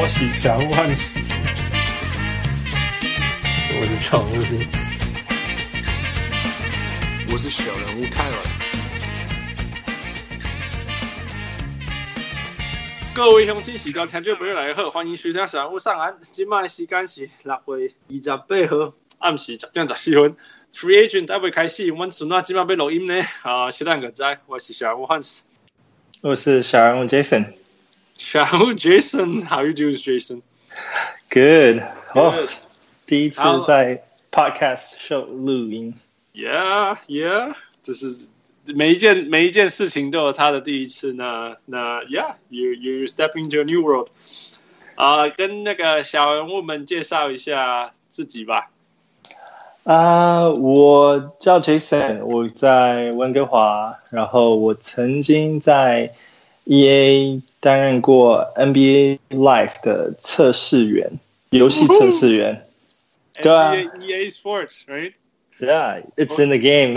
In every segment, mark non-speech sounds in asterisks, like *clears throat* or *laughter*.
我是小人物汉斯，我是常务兵，我是小人物泰尔。各位乡亲，时间听众朋友来好，欢迎收听小人物上岸。今麦时间是六月二十八号暗时十点十四分。Free agent 还未开始，我们今麦要录音呢。啊，小人物在，我是小人物汉斯，我是小人物 Jason。小人物 *laughs* Jason，How you doing, Jason? Good. 哦，第一次在 Podcast show 录音。Yeah, yeah，这是每一件每一件事情都有他的第一次。那那 Yeah，you you stepping into a new world。啊，跟那个小人物们介绍一下自己吧。啊，uh, 我叫 Jason，我在温哥华，然后我曾经在 EA 担任过 NBA Live 的测试员，游戏测试员。对啊，EA Sports，right？Yeah，it's in the game.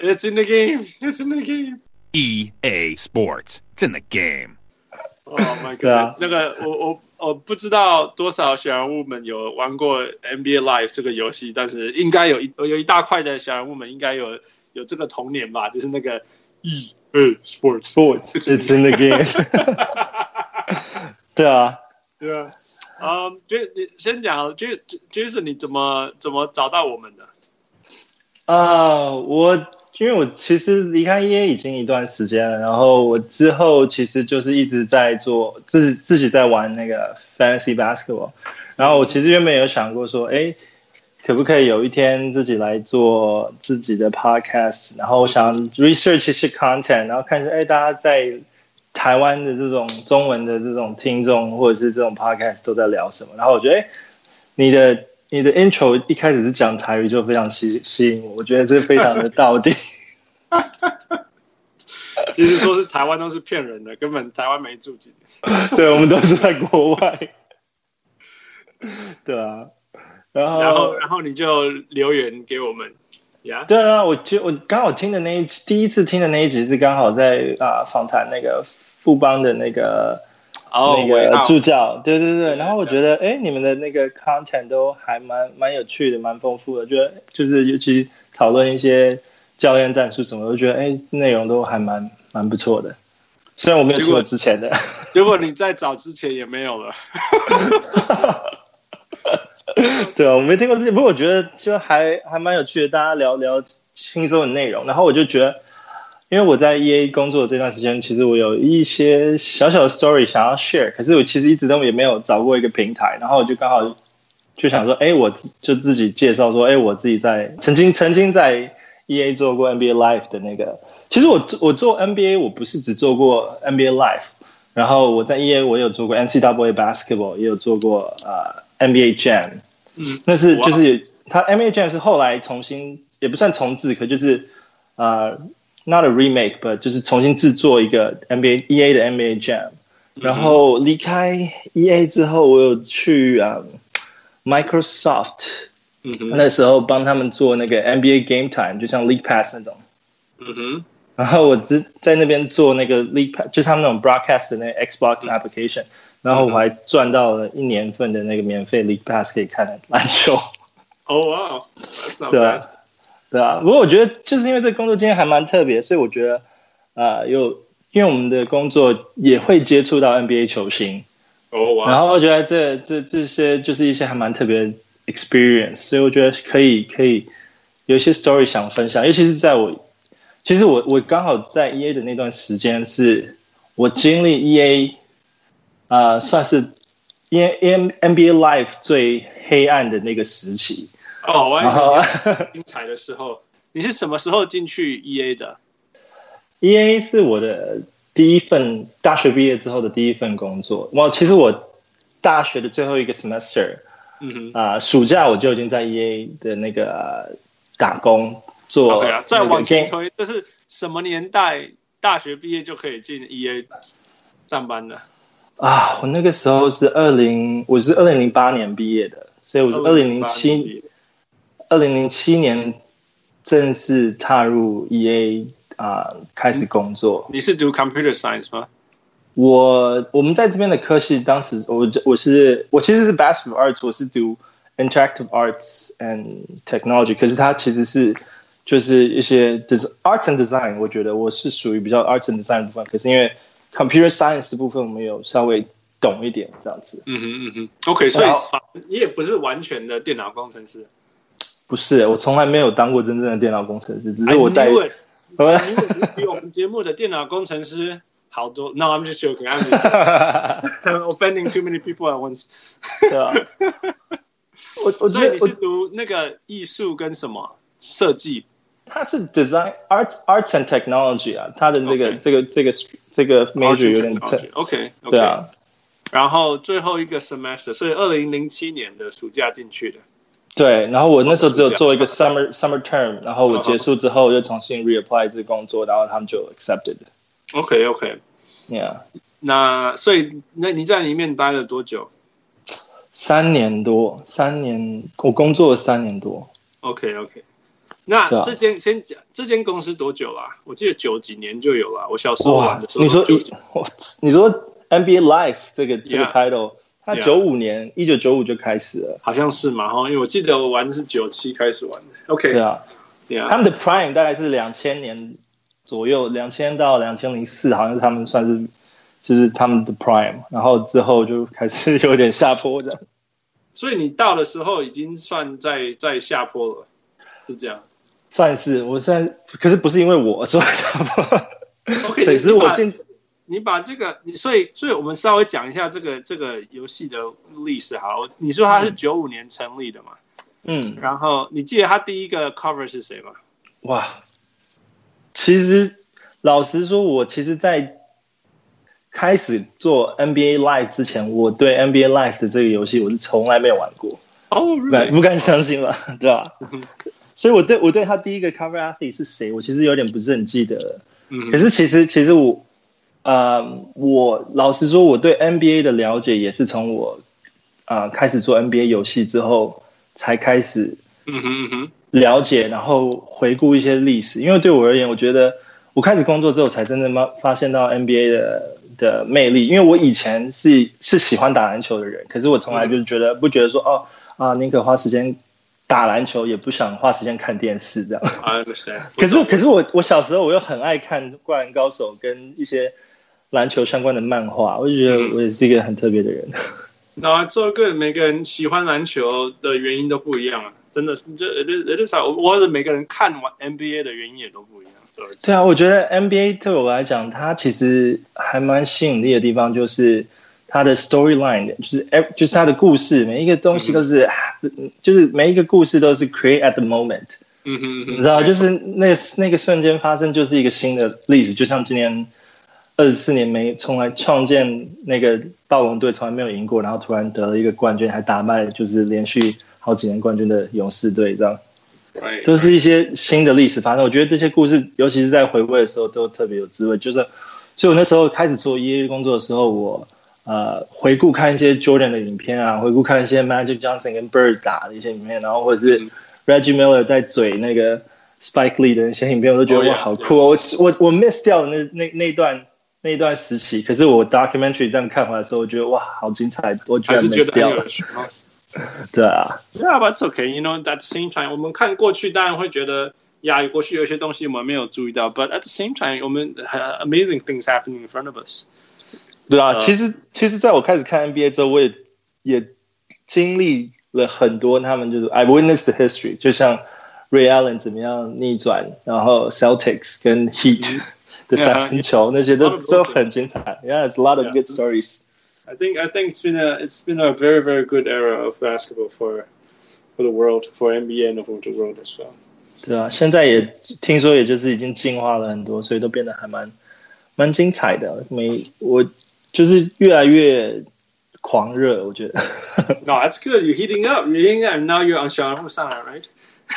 It's in the game. It's in the game. EA Sports, it's in the game. Oh my god！那个我我我不知道多少小人物们有玩过 NBA Live 这个游戏，但是应该有一有一大块的小人物们应该有有这个童年吧，就是那个 EA。嗯，Sports Sports It's in the *laughs* game。*laughs* 对啊，对啊。嗯，就你先讲，就就是你怎么怎么找到我们的？啊，我因为我其实离开 EA 已经一段时间了，然后我之后其实就是一直在做自己自己在玩那个 Fantasy Basketball，然后我其实原本有想过说，哎。可不可以有一天自己来做自己的 podcast？然后我想 research 一些 content，然后看一下，哎，大家在台湾的这种中文的这种听众或者是这种 podcast 都在聊什么？然后我觉得，哎，你的你的 intro 一开始是讲台语，就非常吸吸引我。我觉得这非常的道地。*laughs* 其实说是台湾都是骗人的，根本台湾没住进。*laughs* 对，我们都是在国外。*laughs* 对啊。然后，然后，然后你就留言给我们，呀？对啊，我就我刚好听的那一第一次听的那一集是刚好在啊访谈那个富邦的那个、oh, 那个助教，对对对。然后我觉得，哎，你们的那个 content 都还蛮蛮有趣的，蛮丰富的。觉得就是尤其讨论一些教练战术什么，我觉得哎，内容都还蛮蛮不错的。虽然我没有听过之前的，*laughs* 如果你再找之前也没有了。*laughs* *laughs* 对啊，我没听过这些，不过我觉得就还还蛮有趣的，大家聊聊轻松的内容。然后我就觉得，因为我在 EA 工作的这段时间，其实我有一些小小的 story 想要 share，可是我其实一直都也没有找过一个平台。然后我就刚好就想说，哎，我就自己介绍说，哎，我自己在曾经曾经在 EA 做过 NBA Life 的那个。其实我我做 NBA 我不是只做过 NBA Life，然后我在 EA 我有做过 NCAA Basketball，也有做过呃 NBA Jam。嗯，那是就是他 NBA Jam 是后来重新也不算重置，可就是呃 not a remake，but 就是重新制作一个 NBA EA 的 NBA Jam。然后离开 EA 之后，我有去啊 Microsoft，嗯哼，那时候帮他们做那个 NBA Game Time，就像 League Pass 那种，嗯哼。然后我只在那边做那个 League Pass，就是他们那种 broadcast 的那 Xbox application。然后我还赚到了一年份的那个免费 League Pass 可以看篮球。哦哇，对啊，对啊。不过我觉得就是因为这工作经验还蛮特别，所以我觉得啊、呃，有因为我们的工作也会接触到 NBA 球星。哦哇。然后我觉得这这这些就是一些还蛮特别的 experience，所以我觉得可以可以有一些 story 想分享，尤其是在我其实我我刚好在 EA 的那段时间是我经历 EA。啊、呃，算是 N N NBA Life 最黑暗的那个时期哦，然后精彩的时候，你是什么时候进去 EA 的？EA 是我的第一份大学毕业之后的第一份工作。哇，其实我大学的最后一个 semester，嗯哼，啊、呃，暑假我就已经在 EA 的那个、呃、打工做。啊，再往前推，这是什么年代？大学毕业就可以进 EA 上班的？啊，我那个时候是二零，我是二零零八年毕业的，所以我是二零零七，二零零七年正式踏入 EA 啊、呃，开始工作。你是读 Computer Science 吗？我我们在这边的科系，当时我我是我其实是 Bachelor of Arts，我是读 Interactive Arts and Technology，可是它其实是就是一些 Arts and Design，我觉得我是属于比较 Arts and Design 的部分，可是因为 Computer Science 的部分我们有稍微懂一点这样子。嗯哼嗯哼，OK，所以你也不是完全的电脑工程师。不是，我从来没有当过真正的电脑工程师，只是我在。*laughs* 因为你比我们节目的电脑工程师好多。*laughs* No, I'm just joking. I'm *laughs* offending too many people at once. 对啊。我我所以你是读那个艺术跟什么设计？他是 design arts arts and technology 啊，它的这个这个这个这个 major 有点特。OK，对啊。然后最后一个 semester，所以二零零七年的暑假进去的。对，然后我那时候只有做一个 summer summer term，然后我结束之后又重新 reapply 这个工作，然后他们就 accepted。OK OK，Yeah。那所以那你在里面待了多久？三年多，三年，我工作了三年多。OK OK。那这间先讲这间公司多久啊？我记得九几年就有了，我小时候玩的时候。你说，*laughs* 你说 NBA Life 这个这个 title。他九五年，一九九五就开始了，好像是嘛哈，因为我记得我玩的是九七开始玩的。OK，对啊，对啊，他们的 Prime 大概是两千年左右，两千到两千零四，好像是他们算是就是他们的 Prime，然后之后就开始有点下坡这样。所以你到的时候已经算在在下坡了，是这样？算是，我现在可是不是因为我说下坡，OK，只是我进。你把这个，你所以，所以我们稍微讲一下这个这个游戏的历史好。你说它是九五年成立的嘛？嗯，然后你记得它第一个 cover 是谁吗？哇，其实老实说，我其实，在开始做 NBA Live 之前，我对 NBA Live 的这个游戏我是从来没有玩过。哦、oh, really?，不敢相信了，对吧？*laughs* 所以我对我对他第一个 cover athlete 是谁，我其实有点不是很记得了。嗯，可是其实其实我。呃、uh，我老实说，我对 NBA 的了解也是从我啊、uh, 开始做 NBA 游戏之后才开始嗯哼了解，然后回顾一些历史。因为对我而言，我觉得我开始工作之后才真正发发现到 NBA 的的魅力。因为我以前是是喜欢打篮球的人，可是我从来就觉得不觉得说哦啊，宁可花时间打篮球，也不想花时间看电视这样。I understand. 可是可是我我小时候我又很爱看《灌篮高手》跟一些。篮球相关的漫画，我就觉得我也是一个很特别的人。那做个每个人喜欢篮球的原因都不一样啊，真的，这这这啥？我者每个人看完 NBA 的原因也都不一样。对啊，我觉得 NBA 对我来讲，它其实还蛮吸引力的地方，就是它的 storyline，就是就是它的故事，每一个东西都是，嗯、就是每一个故事都是 create at the moment。嗯哼嗯哼，你知道，就是那那个瞬间发生，就是一个新的历史，就像今年。二十四年没从来创建那个暴龙队从来没有赢过，然后突然得了一个冠军，还打败就是连续好几年冠军的勇士队，这样，都是一些新的历史发生。我觉得这些故事，尤其是在回味的时候，都特别有滋味。就是，所以我那时候开始做 EA 工作的时候，我呃回顾看一些 Jordan 的影片啊，回顾看一些 Magic Johnson 跟 Bird 打的一些影片，然后或者是 Reggie Miller 在嘴那个 Spike Lee 的一些影片，我都觉得哇好酷哦！我我我 miss 掉了那那那段。那一段时期，可是我 documentary 这样看回来的时候，我觉得哇，好精彩！我居然 miss 掉了。对啊，Yeah, but it's okay. You know, at the same time，我们看过去当然会觉得呀，过去有些东西我们没有注意到，but at the same time，我们 amazing things happening in front of us。对啊，uh, 其实其实在我开始看 NBA 之后，我也也经历了很多，他们就是 I witnessed the history，就像 Ray Allen 怎么样逆转，然后 Celtics 跟 Heat。嗯*laughs* 的三分球那些都都很精彩。Yeah, it's a lot of good stories. I think I think it's been a it's been a very very good era of basketball for for the world, for NBA and for the world as well. 对啊，现在也听说，也就是已经进化了很多，所以都变得还蛮蛮精彩的。每我 就是越来越狂热，我觉得。No, that's good. You're heating up. You're heating up. Now you're on 小人物上来，right?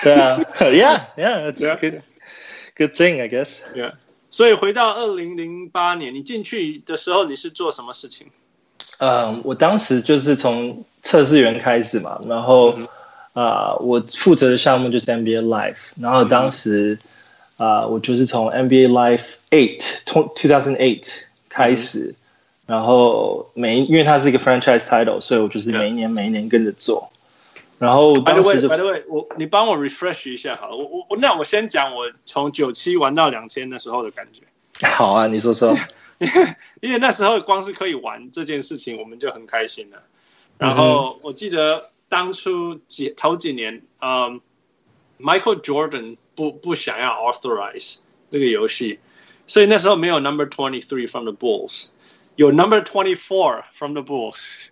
对啊，Yeah, yeah, that's a good good thing, I guess. Yeah. 所以回到二零零八年，你进去的时候，你是做什么事情？嗯，我当时就是从测试员开始嘛，然后啊、我负责的项目就是 NBA Live，然后当时啊、我就是从 NBA Live Eight two thousand eight 开始然后每因为它是一个 franchise title，所以我就是每一年每一年跟着做。然后当时就 by the way，我你帮我 refresh 一下好了，我我我那我先讲我从九七玩到两千的时候的感觉。好啊，你说说。*laughs* 因为因为那时候光是可以玩这件事情，我们就很开心了。然后我记得当初几头几年，嗯，Michael Jordan 不不想要 authorize 这个游戏，所以那时候没有 Number Twenty Three from the Bulls，有 Number Twenty Four from the Bulls。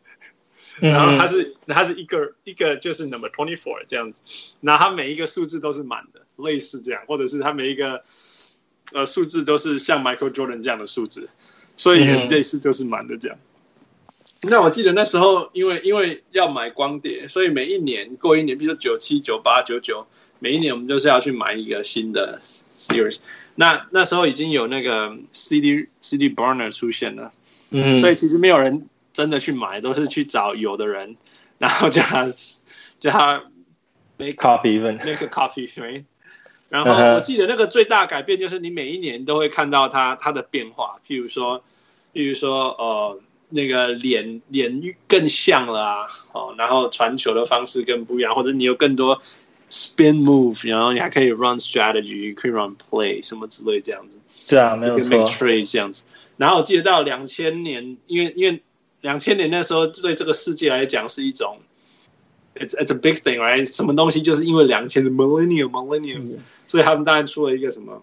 然后它是它是一个一个就是 Number Twenty Four 这样子，然后它每一个数字都是满的，类似这样，或者是它每一个。呃，数字都是像 Michael Jordan 这样的数字，所以类似就是满的这样。嗯、那我记得那时候，因为因为要买光碟，所以每一年过一年，比如说九七、九八、九九，每一年我们就是要去买一个新的 series。那那时候已经有那个 CD CD burner 出现了，嗯，所以其实没有人真的去买，都是去找有的人，*laughs* 然后叫他叫他 make copy make a copy，right？然后我记得那个最大改变就是你每一年都会看到它它的变化，譬如说，譬如说呃那个脸脸更像了啊，哦，然后传球的方式更不一样，或者你有更多 spin move，然后你还可以 run strategy，可以 run play 什么之类这样子。对啊，没有错。make trade 这样子。然后我记得到两千年，因为因为两千年那时候对这个世界来讲是一种。It's it's a big thing, right？什么东西就是因为两千的 millennium millennium，所以他们当然出了一个什么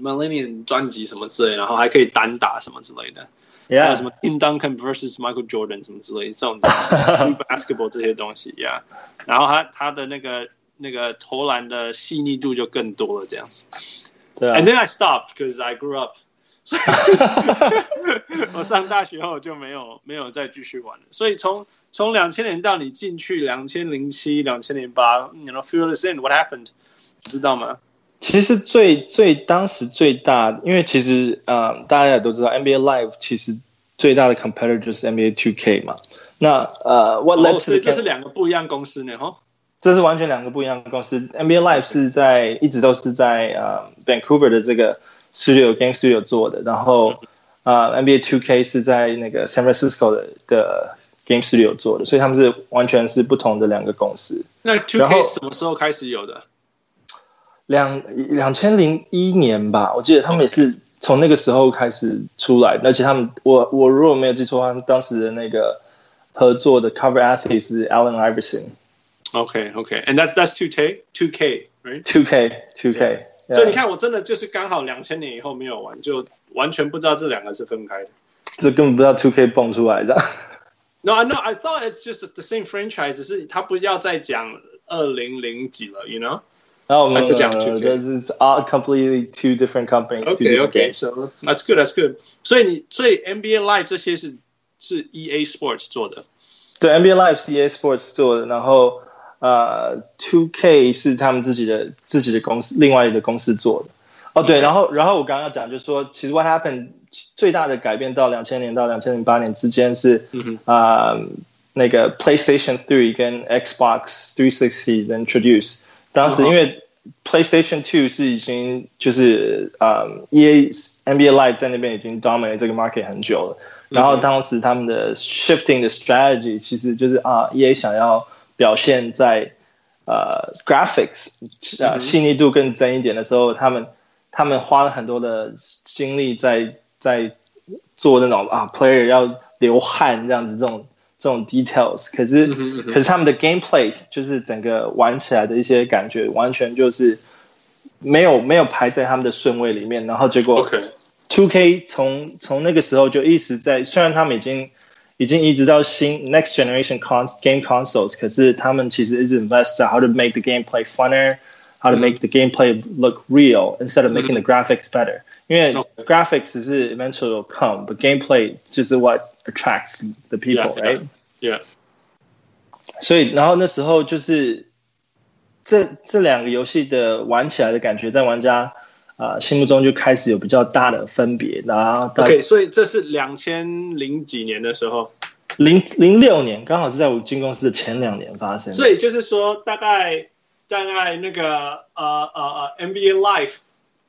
millennium 专辑什么之类，然后还可以单打什么之类的.还有什么 Tim Duncan versus Michael Jordan 什么之类的这种 basketball 这些东西，Yeah。然后他他的那个那个投篮的细腻度就更多了这样子。对啊。And then I stopped because I grew up. *laughs* 我上大学后就没有没有再继续玩了。所以从从两千年到你进去两千零七两千零八，你 know feel the same？What happened？知道吗？其实最最当时最大，因为其实啊、呃，大家也都知道 NBA Live 其实最大的 competitor 就是 NBA 2K 嘛。那呃，What led to？这是两个不一样公司呢？哈，这是完全两个不一样的公司。NBA Live 是在一直都是在呃 Vancouver 的这个。Studio Game Studio 做的，然后啊、呃、NBA Two K 是在那个 San Francisco 的的 Game Studio 做的，所以他们是完全是不同的两个公司。那 2K 什么时候开始有的？两两千零一年吧，我记得他们也是从那个时候开始出来的，而且他们我我如果没有记错，他们当时的那个合作的 Cover Athlete 是 Allen Iverson。OK OK，and that's that's 2K 2K right 2K 2K。所以你看，我真的就是刚好两千年以后没有玩，就完全不知道这两个是分开的。这根本不知道 Two K 蹦出来的。No, I know. I thought it's just the same franchise，只是他不要再讲二零零几了，you know？然后我们不讲 Two K，这是 all completely two different companies. Okay, okay, so that's good, that's good. 所以你，所以 NBA Live 这些是是 EA Sports 做的。对，NBA Live 是 EA Sports 做的，然后。呃，Two K 是他们自己的自己的公司，另外一个公司做的。哦，对，然后然后我刚刚要讲就是说，其实 What happened 最大的改变到两千年到两千零八年之间是，啊、呃，那个 PlayStation Three 跟 Xbox Three Sixty introduce。当时因为 PlayStation Two 是已经就是啊、呃、EA NBA Live 在那边已经 dominate 这个 market 很久了。然后当时他们的 shifting 的 strategy 其实就是啊，EA 想要。表现在呃 graphics 啊细腻度更真一点的时候，他们他们花了很多的精力在在做那种啊 player 要流汗这样子这种这种 details，可是可是他们的 gameplay 就是整个玩起来的一些感觉完全就是没有没有排在他们的顺位里面，然后结果 Two K 从从那个时候就一直在，虽然他们已经。已经移植到新 next generation con game consoles，可是他们其实一直 invest 在 how to make the gameplay funner，how to make the gameplay look real instead of making the graphics better。因为 graphics 是 eventually will come，but gameplay 就是 what attracts the people，right？Yeah。所以，然后那时候就是这这两个游戏的玩起来的感觉，在玩家。 啊、呃，心目中就开始有比较大的分别，然后 OK，所以这是两千零几年的时候，零零六年刚好是在我进公司的前两年发生。所以就是说，大概大概那个呃呃呃 NBA Life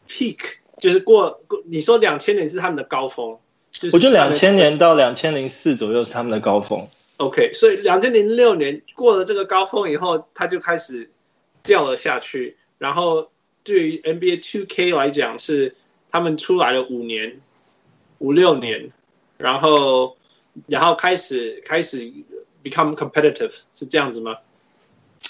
peak，就是过过你说两千年是他们的高峰，就是我觉得两千年到两千零四左右是他们的高峰。OK，所以两千零六年过了这个高峰以后，它就开始掉了下去。然后对于 NBA Two K 来讲，是他们出来了五年、五六年，然后然后开始开始 become competitive，是这样子吗？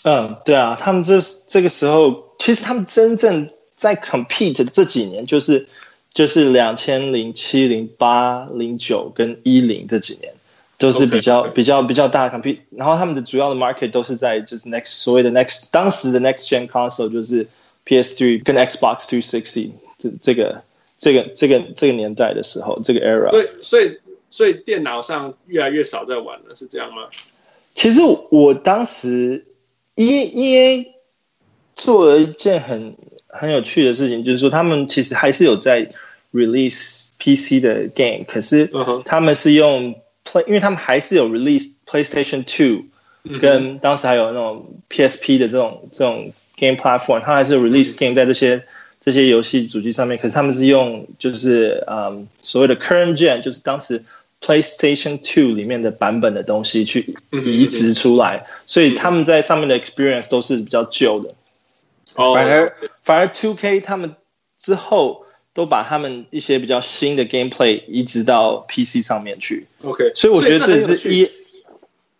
嗯，对啊，他们这这个时候，其实他们真正在 compete 这几年，就是就是两千零七、零八、零九跟一零这几年。都是比较.比较比较大的 compete，然后他们的主要的 market 都是在就是 next 所谓的 next 当时的 next gen console 就是 PS3 跟 Xbox 360这这个这个这个这个年代的时候，这个 era。对，所以所以电脑上越来越少在玩了，是这样吗？其实我当时 E E A 做了一件很很有趣的事情，就是说他们其实还是有在 release PC 的 game，可是他们是用 Play，因为他们还是有 release PlayStation Two，跟当时还有那种 PSP 的这种这种 game platform，它还是 release game 在这些这些游戏主机上面。可是他们是用就是嗯所谓的 current gen，就是当时 PlayStation Two 里面的版本的东西去移植出来，所以他们在上面的 experience 都是比较旧的。反而反而 Two K 他们之后。都把他们一些比较新的 gameplay 移植到 PC 上面去。OK，所以我觉得这是 E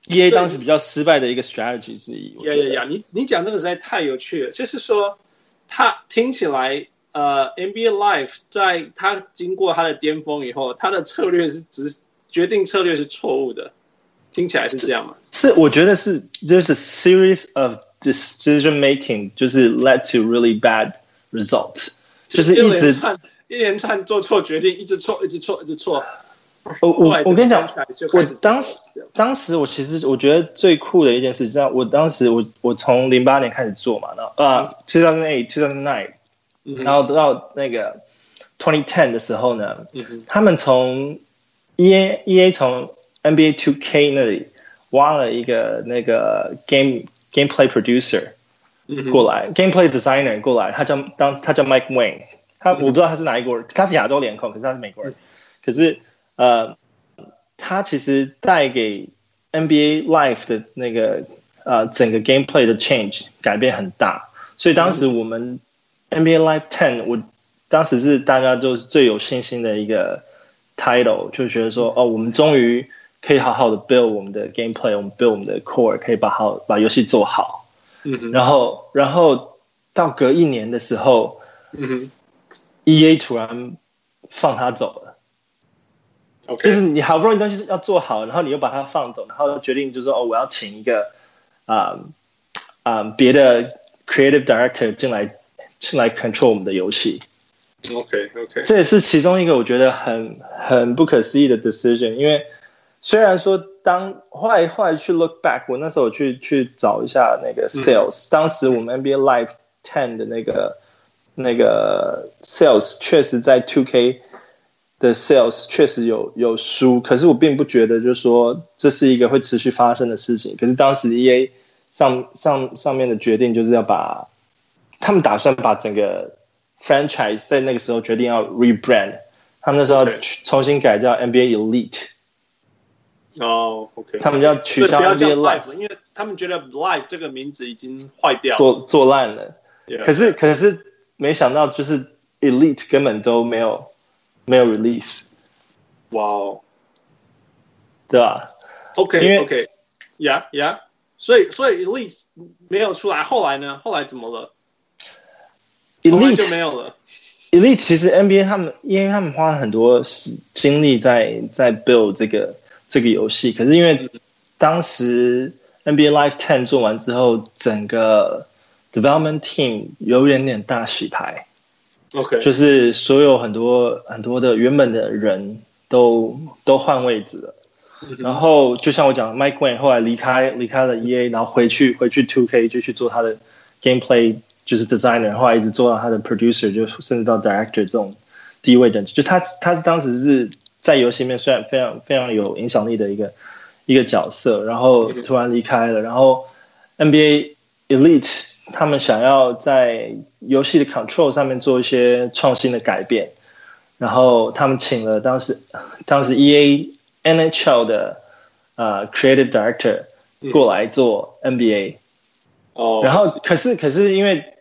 E A 当时比较失败的一个 strategy 之一。呀呀呀！你你讲这个实在太有趣了，就是说，他听起来呃 NBA Live 在他经过他的巅峰以后，他的策略是只决定策略是错误的，听起来是这样吗？是，我觉得是就是 series of decision making 就是 led to really bad results。就是一直一连串做错决定，一直错，一直错，一直错。*laughs* 我我我跟你讲，我当时当时我其实我觉得最酷的一件事，知道我当时我我从零八年开始做嘛，然后啊，two thousand eight, two thousand nine，然后到那个 twenty ten 的时候呢，他们从 E A E A 从 N B A two K 那里挖了一个那个 game gameplay producer。过来，gameplay designer 过来，他叫当他叫 Mike Wayne，他我不知道他是哪一国人，他是亚洲脸孔，可是他是美国人，可是呃，他其实带给 NBA Life 的那个呃整个 gameplay 的 change 改变很大，所以当时我们 NBA Live Ten，我当时是大家就是最有信心的一个 title，就觉得说哦，我们终于可以好好的 build 我们的 gameplay，我们 build 我们的 core，可以把好把游戏做好。嗯，然后，然后到隔一年的时候，嗯哼，E A 突然放他走了。OK，就是你好不容易东西要做好，然后你又把它放走，然后决定就是说，哦，我要请一个啊啊别的 creative director 进来进来 control 我们的游戏。OK OK，这也是其中一个我觉得很很不可思议的 decision，因为虽然说。当后来后来去 look back，我那时候去去找一下那个 sales，、嗯、当时我们 NBA Live Ten 的那个那个 sales 确实在 Two K 的 sales 确实有有输，可是我并不觉得就是说这是一个会持续发生的事情。可是当时 EA 上上上面的决定就是要把他们打算把整个 franchise 在那个时候决定要 rebrand，他们那时候要重新改叫 NBA Elite。哦、oh，OK，他们要取消 NBA Live，因为他们觉得 Live 这个名字已经坏掉了，做做烂了。可是可是没想到，就是 Elite 根本都没有没有 release。哇哦，对吧？OK OK，Yeah Yeah，所以所以 elise 没有出来，后来呢？后来怎么了？Elite 就没有了。Elite 其实 NBA 他们因为他们花了很多时精力在在 build 这个。这个游戏，可是因为当时 NBA Live Ten 做完之后，整个 development team 有一点点大洗牌，OK，就是所有很多很多的原本的人都都换位置了，然后就像我讲，Mike Wayne 后来离开离开了 EA，然后回去回去 Two K 就去做他的 gameplay，就是 designer，后来一直做到他的 producer，就甚至到 director 这种地位等级，就他他当时是。在游戏里面虽然非常非常有影响力的一个一个角色，然后突然离开了，然后 NBA Elite 他们想要在游戏的 control 上面做一些创新的改变，然后他们请了当时当时 E A NHL 的呃 Creative Director 过来做 NBA，哦，然后可是可是因为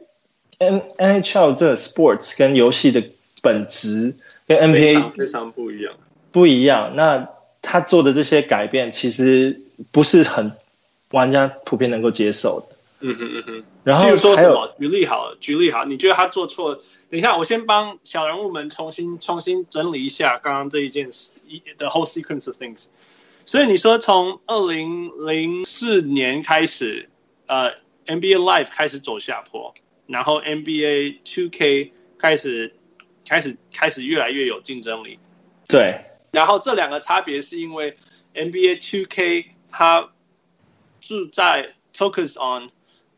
N NHL 这个 sports 跟游戏的本质跟 NBA 非常不一样，不一样。那他做的这些改变其实不是很玩家普遍能够接受的。嗯哼嗯哼。然后比如说什么？举例好了，举例好，你觉得他做错？等一下，我先帮小人物们重新重新整理一下刚刚这一件事，the whole sequence of things。所以你说从二零零四年开始，呃，NBA Live 开始走下坡，然后 NBA Two K 开始开始开始越来越有竞争力。对。然后这两个差别是因为 NBA Two K 它是在 focus on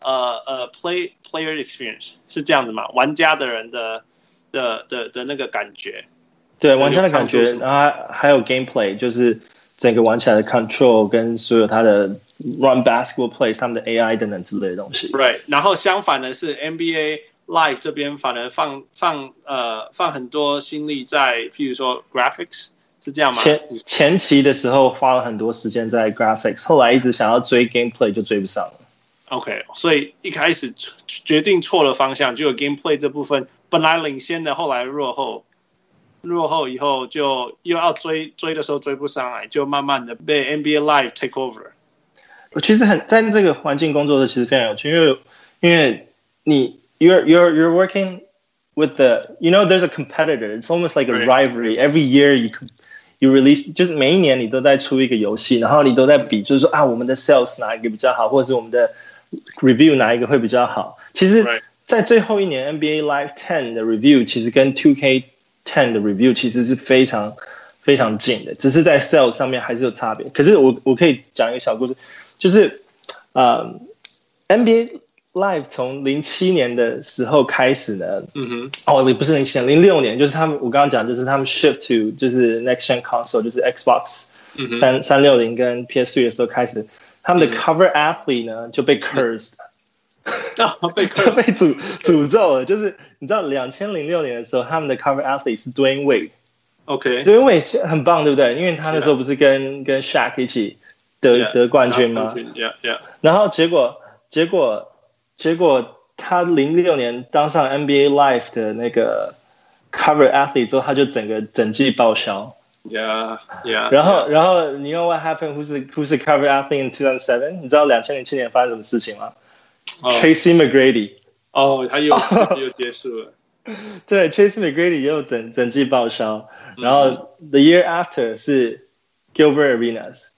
呃呃 play player experience 是这样子嘛？玩家的人的的的的那个感觉，对玩家的感觉，然后还还有 gameplay 就是。整个玩起来的 control 跟所有他的 run basketball plays 他们的 AI 等等之类的东西。Right，然后相反的是 NBA Live 这边反而放放呃放很多心力在，譬如说 graphics 是这样吗？前前期的时候花了很多时间在 graphics，后来一直想要追 gameplay 就追不上了。OK，所以一开始决定错了方向，就有 gameplay 这部分本来领先的，后来落后。落后以后就又要追追的时候追不上来，就慢慢的被 NBA Live take over。我其实很在这个环境工作的其实非常有趣，因为因为你 you're you're you're working with the you know there's a competitor it's almost like a rivalry every year you you release 就是每一年你都在出一个游戏，然后你都在比，就是说啊我们的 sales 哪一个比较好，或者是我们的 review 哪一个会比较好。其实，在最后一年 NBA Live Ten 的 review 其实跟 Two K Ten 的 review 其实是非常非常近的，只是在 sales 上面还是有差别。可是我我可以讲一个小故事，就是呃，NBA Live 从零七年的时候开始呢，嗯哼，哦，也不是零七年，零六年，就是他们我刚刚讲，就是他们 shift to 就是 next gen console，就是 Xbox 三三六零跟 PS3 的时候开始，他们的 cover athlete 呢就被 cursed。哦、被就被诅诅咒了，就是你知道，两千零六年的时候，他们的 cover athlete 是 Dwayne Wade，OK，Dwayne Wade 很棒，对不对？因为他那时候不是跟跟 Shaq 一起得得冠军吗？Yeah, yeah. 然后结果结果结果他零六年当上 NBA Live 的那个 cover athlete 之后，他就整个整季报销。Yeah, yeah. 然后然后你 know what happened？Who's the Who's the cover athlete in two thousand seven？你知道两千零七年发生什么事情吗？Tracy McGrady，哦，他又又结束了。对，Tracy McGrady 又整整季报销，然后 The year after 是 Gilbert Arenas，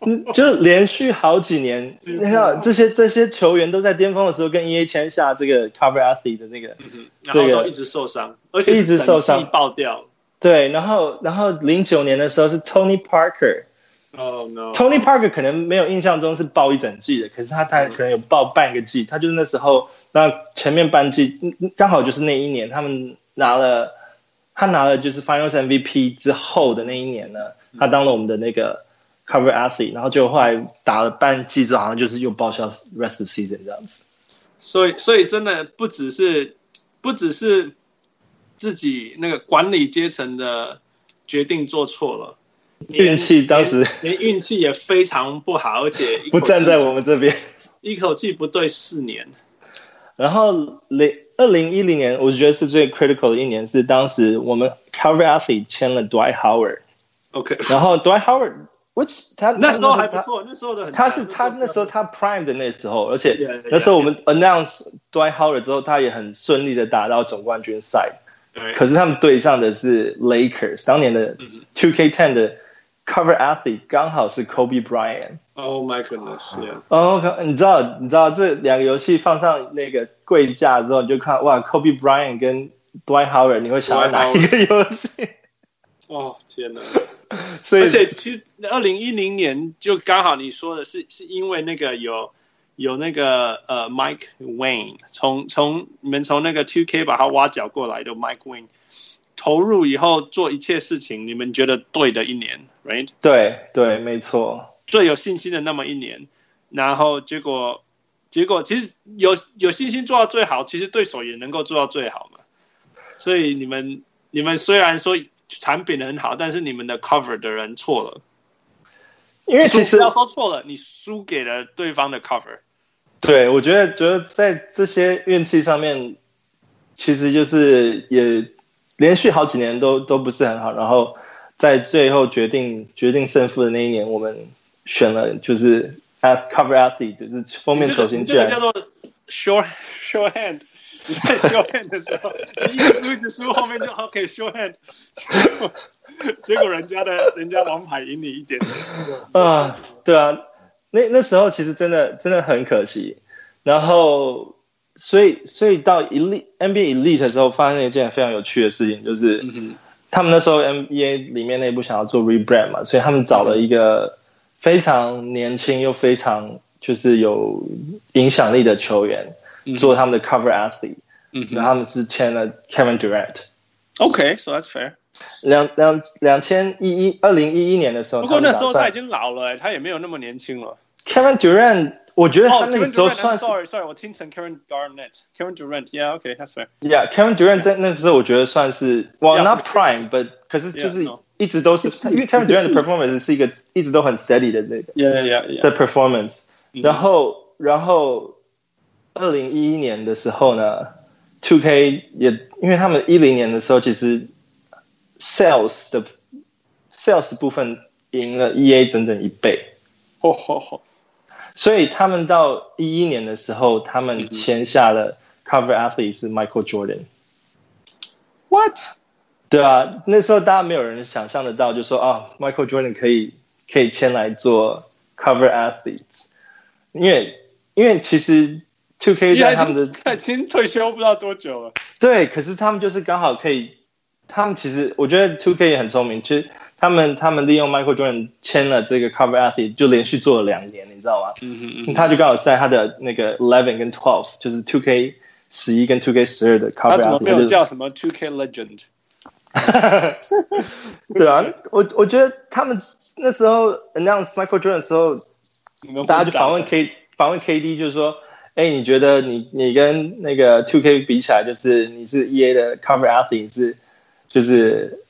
嗯，就连续好几年，你看这些这些球员都在巅峰的时候跟 EA 签下这个 Cover Athlete 的那个，这个一直受伤，而且一直受伤爆掉。对，然后然后零九年的时候是 Tony Parker。哦、oh, no！Tony Parker 可能没有印象中是报一整季的，可是他他可能有报半个季。他就是那时候，那前面半季刚好就是那一年，他们拿了他拿了就是 Finals MVP 之后的那一年呢，他当了我们的那个 Cover Athlete，然后就后来打了半季之后，好像就是又报销 Rest of Season 这样子。所以，所以真的不只是不只是自己那个管理阶层的决定做错了。运气当时连运气也非常不好，而且不站在我们这边，一口气不对四年。然后零二零一零年，我觉得是最 critical 的一年，是当时我们 Cover Athlete 签了 Dwight Howard。OK，然后 Dwight Howard，which 他那时候还不错，那时候的很他是他那时候他 Prime 的那时候，而且那时候我们 announce Dwight Howard 之后，他也很顺利的打到总冠军赛。可是他们对上的是 Lakers，当年的 Two K Ten 的。Cover athlete 刚好是 Kobe Bryant。Oh my goodness！哦、yeah. oh,，你知道，你知道这两个游戏放上那个柜架之后，你就看哇，Kobe Bryant 跟 Dwight Howard，你会想到哪一个游戏？哦、oh, 天哪！所以，而且其实二零一零年就刚好你说的是，是因为那个有有那个呃 Mike Wayne，从从你们从那个 2K 把他挖角过来的 Mike Wayne。投入以后做一切事情，你们觉得对的一年，right？对对，没错，最有信心的那么一年，然后结果结果其实有有信心做到最好，其实对手也能够做到最好嘛。所以你们你们虽然说产品很好，但是你们的 cover 的人错了。因为其实要说错了，你输给了对方的 cover。对，我觉得觉得在这些运气上面，其实就是也连续好几年都都不是很好，然后在最后决定决定胜负的那一年，我们选了就是 cover athlete，就是封面球星，这个叫做 short *laughs* short hand。*laughs* 你在 short hand 的时候，你一直输一直输，后面就 OK short hand。*laughs* 结果人家的人家王牌赢你一点啊，对啊，那那时候其实真的真的很可惜。然后，所以所以到 Elite NBA Elite 的时候，发生一件非常有趣的事情，就是他们那时候 NBA 里面内部想要做 rebrand 嘛，所以他们找了一个非常年轻又非常就是有影响力的球员做他们的 cover athlete，然后他们是签了 Kevin Durant。OK，so that's fair。两两两千一一二零一一年的时候，不过那时候他已经老了，他也没有那么年轻了。Kevin Durant，我觉得他那个时候算是、oh,，sorry，sorry，我听成 Kevin Garnett，Kevin Durant，yeah，OK，that's、okay, fair，yeah，Kevin Durant 在那个时候我觉得算是，well not prime，but 可是就是一直都是，yeah, no. 因为 Kevin Durant 的 performance 是一个一直都很 steady 的那个，yeah，yeah，yeah，的 performance，、mm -hmm. 然后然后二零一一年的时候呢，Two K 也因为他们一零年的时候其实。Sales 的 Sales 部分赢了 EA 整整一倍，哦吼吼！所以他们到一一年的时候，他们签下了 Cover Athlete 是 Michael Jordan。What？对啊，那时候大家没有人想象得到，就说啊，Michael Jordan 可以可以签来做 Cover Athletes，因为因为其实 2K 在他们的他已经退休不知道多久了。对，可是他们就是刚好可以。他们其实，我觉得 Two K 也很聪明。其实他们他们利用 Michael Jordan 签了这个 Cover Athlete，就连续做了两年，你知道吗？嗯嗯嗯。他就刚好在他的那个 Eleven 跟 Twelve，就是 Two K 十一跟 Two K 十二的 Cover Athlete。他怎么没有叫什么 Two K Legend？对啊，我我觉得他们那时候 announce Michael Jordan 的时候，大家就访问 K 访问 KD，就是说，哎，你觉得你你跟那个 Two K 比起来，就是你是 EA 的 Cover Athlete 是？就是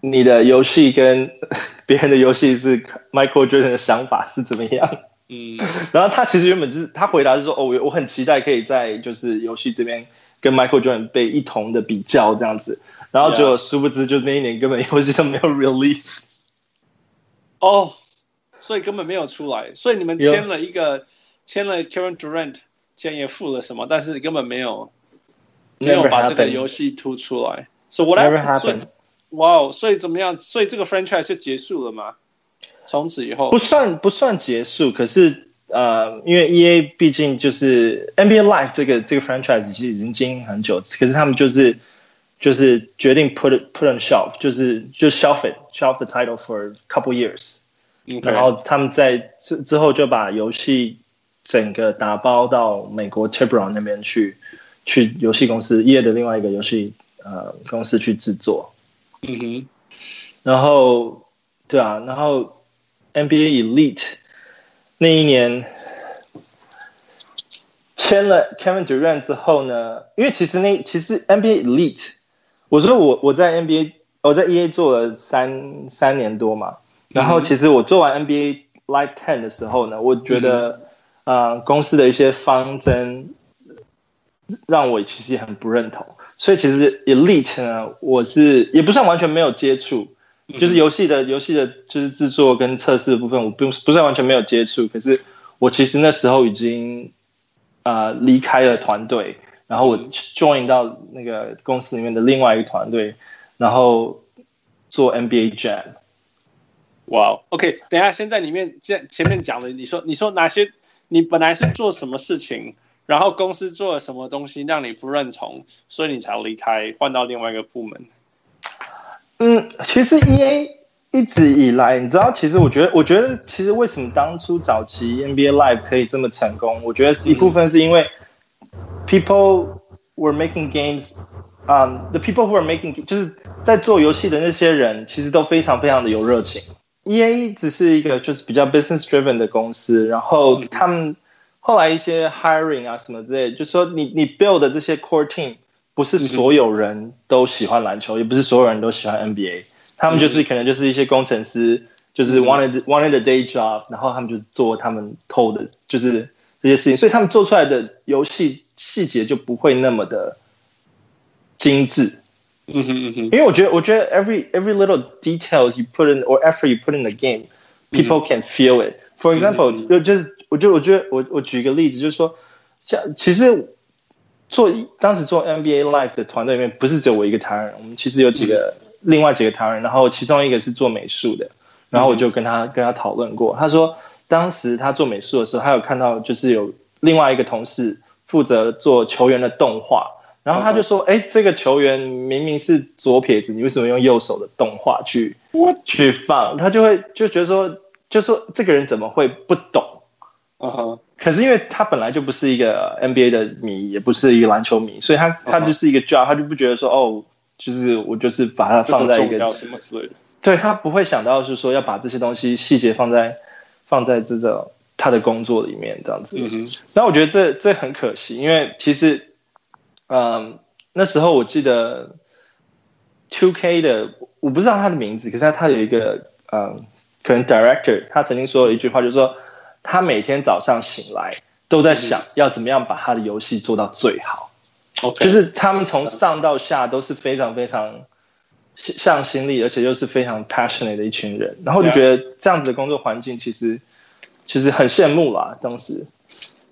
你的游戏跟 *laughs* 别人的游戏是 Michael Jordan 的想法是怎么样？嗯，*laughs* 然后他其实原本就是他回答是说，哦，我我很期待可以在就是游戏这边跟 Michael Jordan 被一同的比较这样子，然后就殊不知就是那一年根本游戏都没有 release。哦，所以根本没有出来，所以你们签了一个签了 Kevin Durant，钱也付了什么，但是根本没有没有把这个游戏突出来。So whatever happened？哇哦，所以怎么样？所以这个 franchise 就结束了吗？从此以后不算不算结束，可是呃，因为 EA 毕竟就是 NBA Live 这个这个 franchise 其实已经经营很久，可是他们就是就是决定 put it, put on shelf，就是就 shelf it shelf the title for a couple years. 然后他们在之之后就把游戏整个打包到美国 Tiburon 那边去，去游戏公司 EA 的另外一个游戏。呃，公司去制作，嗯哼，然后，对啊，然后 NBA Elite 那一年签了 Kevin Durant 之后呢，因为其实那其实 NBA Elite，我说我我在 NBA 我在 EA 做了三三年多嘛，然后其实我做完 NBA Live Ten 的时候呢，我觉得啊、嗯呃，公司的一些方针让我其实也很不认同。所以其实 Elite 呢，我是也不算完全没有接触，就是游戏的游戏的，就是制作跟测试的部分，我不不算完全没有接触。可是我其实那时候已经啊、呃、离开了团队，然后我 join 到那个公司里面的另外一个团队，然后做 NBA Jam。哇、wow，OK，等一下，先在里面前前面讲的，你说你说哪些？你本来是做什么事情？然后公司做了什么东西让你不认同，所以你才离开，换到另外一个部门。嗯，其实 EA 一直以来，你知道，其实我觉得，我觉得其实为什么当初早期 NBA Live 可以这么成功，我觉得一部分是因为 people were making games，嗯、um,，the people who are making 就是在做游戏的那些人，其实都非常非常的有热情。EA 只是一个就是比较 business driven 的公司，然后他们。后来一些 hiring 啊什么之类的，就是说你你 build 的这些 core team 不是所有人都喜欢篮球，也不是所有人都喜欢 NBA。他们就是可能就是一些工程师，就是 wanted wanted a day job，然后他们就做他们偷的，就是这些事情，所以他们做出来的游戏细节就不会那么的精致。嗯哼嗯哼，因为我觉得，我觉得 every every little details you put in or effort you put in the game, people can feel it. For example，就就是， 我就我觉得，我我举一个例子，就是说，像其实做当时做 NBA Live 的团队里面，不是只有我一个台湾人，我们其实有几个另外几个台湾人，然后其中一个是做美术的，然后我就跟他跟他讨论过，他说当时他做美术的时候，他有看到就是有另外一个同事负责做球员的动画。然后他就说：“哎，这个球员明明是左撇子，你为什么用右手的动画去去放？”他就会就觉得说，就说这个人怎么会不懂？嗯哼。可是因为他本来就不是一个 NBA 的迷，也不是一个篮球迷，所以他他就是一个 job，他就不觉得说哦，就是我就是把它放在一个什么之类的。对，他不会想到是说要把这些东西细节放在放在这个他的工作里面这样子。嗯哼。然后我觉得这这很可惜，因为其实。嗯，那时候我记得 Two K 的，我不知道他的名字，可是他他有一个嗯，可能 Director，他曾经说了一句话，就是说他每天早上醒来都在想要怎么样把他的游戏做到最好。OK，就是他们从上到下都是非常非常向心力，而且又是非常 passionate 的一群人，然后就觉得这样子的工作环境其实其实很羡慕啦，当时。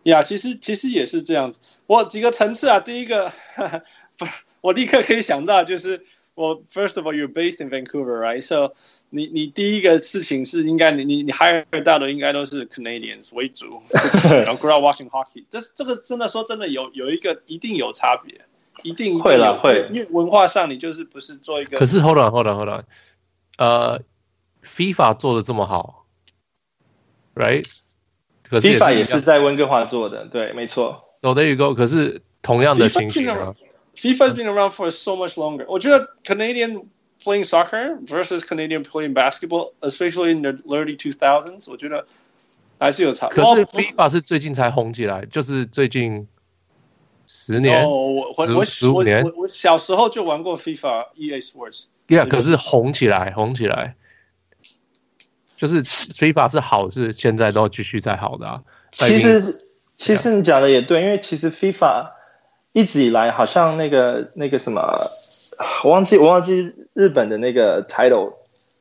呀，其实其实也是这样子。我几个层次啊，第一个，*laughs* 不，我立刻可以想到就是我 first of all you're based in Vancouver，right？So 你你第一个事情是应该你你你 hire 到的应该都是 Canadians 为主，然后 grow watching hockey。这这个真的说真的有有一个一定有差别，一定会了会，因为文化上你就是不是做一个。可是 hold on hold on hold on，呃，FIFA 做的这么好，right？可是 FIFA 也是在温哥华做的，对，没错。Oh, there you go. 可是同样的情形啊。FIFA's been around for so much longer. 我觉得 Canadian playing soccer versus Canadian playing basketball, especially in the early 2000s，我觉得还是有差。可是 FIFA 是最近才红起来，就是最近十年、十十五年。我我小时候就玩过 FIFA EA Sports。Yeah，可是红起来，红起来，就是 FIFA 是好，是现在都继续在好的啊。其实。其实你讲的也对，因为其实 FIFA 一直以来好像那个那个什么，我忘记我忘记日本的那个 title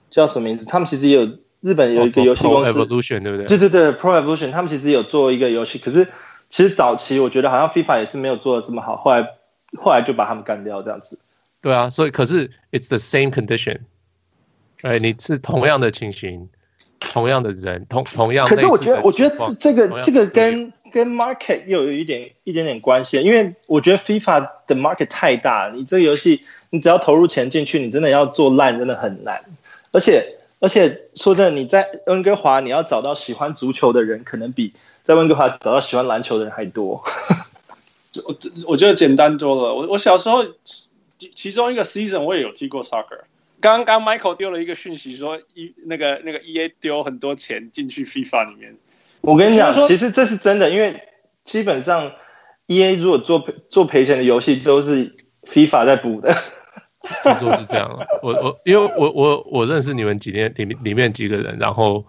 叫什么名字？他们其实也有日本有一个游戏公司 Evolution 对不对？对对对，Pro Evolution，他们其实有做一个游戏，可是其实早期我觉得好像 FIFA 也是没有做的这么好，后来后来就把他们干掉这样子。对啊，所以可是 It's the same condition，哎，你是同样的情形，同样的人，同同样。可是我觉得，我觉得这个这个跟跟 market 又有一点一点点关系，因为我觉得 FIFA 的 market 太大，你这个游戏你只要投入钱进去，你真的要做烂真的很难。而且而且说真的，你在温哥华你要找到喜欢足球的人，可能比在温哥华找到喜欢篮球的人还多。*laughs* 我我觉得简单多了。我我小时候其中一个 season 我也有踢过 soccer。刚刚 Michael 丢了一个讯息说，一那个那个 EA 丢很多钱进去 FIFA 里面。我跟你讲，其实这是真的，因为基本上 E A 如果做做赔钱的游戏，都是 FIFA 在补的。听说是这样，我我因为我我我认识你们几年里面里面几个人，然后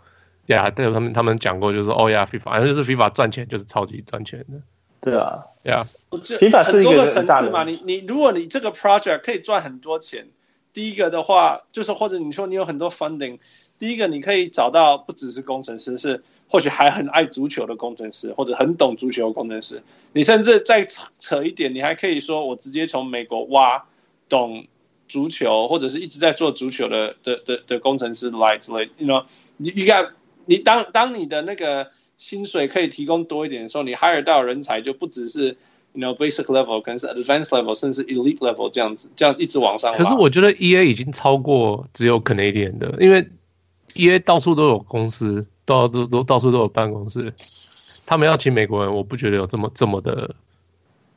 呀，对他们他们讲过，就是哦呀，FIFA 反正就是 FIFA 赚钱就是超级赚钱的。对啊，呀，FIFA 是一个层次嘛，你你如果你这个 project 可以赚很多钱，第一个的话就是或者你说你有很多 funding，第一个你可以找到不只是工程师是。或许还很爱足球的工程师，或者很懂足球的工程师，你甚至再扯一点，你还可以说我直接从美国挖懂足球，或者是一直在做足球的的的的工程师来之类。You know，你你看，你当当你的那个薪水可以提供多一点的时候，你 hire 到人才就不只是 you know basic level，可能是 advanced level，甚至 elite level 这样子，这样一直往上。可是我觉得 EA 已经超过只有 Canadian 的，因为 EA 到处都有公司。到都都到处都有办公室，他们要请美国人，我不觉得有这么这么的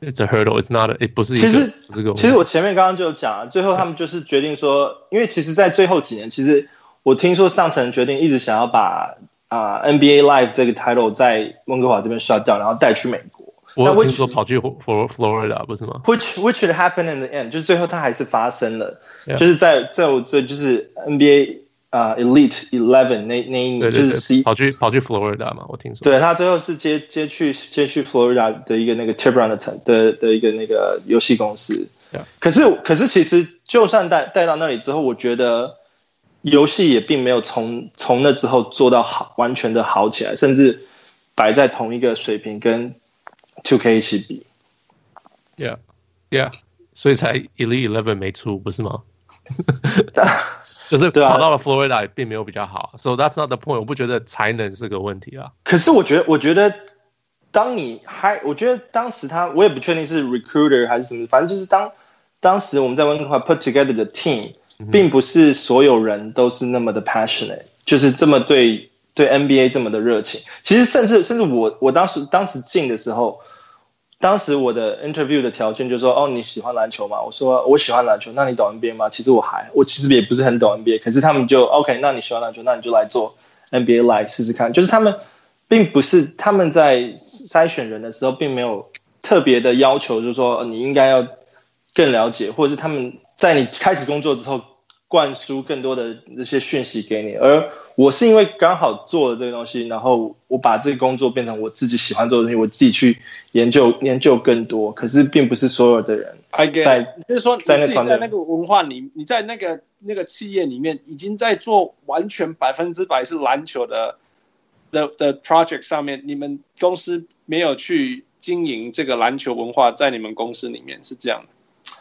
，It's a hurdle，It's not，a. It 不是一个。其实这个，其实我前面刚刚就有讲了，最后他们就是决定说，因为其实，在最后几年，其实我听说上层决定一直想要把啊、呃、NBA Live 这个 title 在温哥华这边 shut down，然后带去美国。我听说跑去 Florida 不是吗？which which would happen in the end，就是最后它还是发生了.就是在在我这就是 NBA 啊、uh, Elite Eleven 那那一对对就是十对，一跑去跑去 Florida 嘛，我听说。对他最后是接接去接去 Florida 的一个那个 Tiburon 的城的的一个那个游戏公司。Yeah. 可是可是其实就算带带到那里之后，我觉得游戏也并没有从从那之后做到好完全的好起来，甚至摆在同一个水平跟 Two K 一起比。Yeah, yeah，所以才 Elite Eleven 没出，不是吗？*laughs* 就是跑到了 Florida 也并没有比较好，so that's not the point。我不觉得才能是个问题啊。可是我觉得，我觉得，当你还，我觉得当时他，我也不确定是 recruiter 还是什么，反正就是当当时我们在温哥华 put together 的 team，并不是所有人都是那么的 passionate，就是这么对对 NBA 这么的热情。其实甚至甚至我我当时当时进的时候。当时我的 interview 的条件就是说，哦，你喜欢篮球吗？我说我喜欢篮球。那你懂 NBA 吗？其实我还，我其实也不是很懂 NBA。可是他们就 OK，那你喜欢篮球，那你就来做 NBA Live 试试看。就是他们并不是他们在筛选人的时候，并没有特别的要求，就是说你应该要更了解，或者是他们在你开始工作之后灌输更多的那些讯息给你。而我是因为刚好做了这个东西，然后我把这个工作变成我自己喜欢做的东西，我自己去研究研究更多。可是并不是所有的人 I get，在就是说你自己在那个文化里，你在那个那个企业里面已经在做完全百分之百是篮球的的的 project 上面，你们公司没有去经营这个篮球文化在你们公司里面是这样的。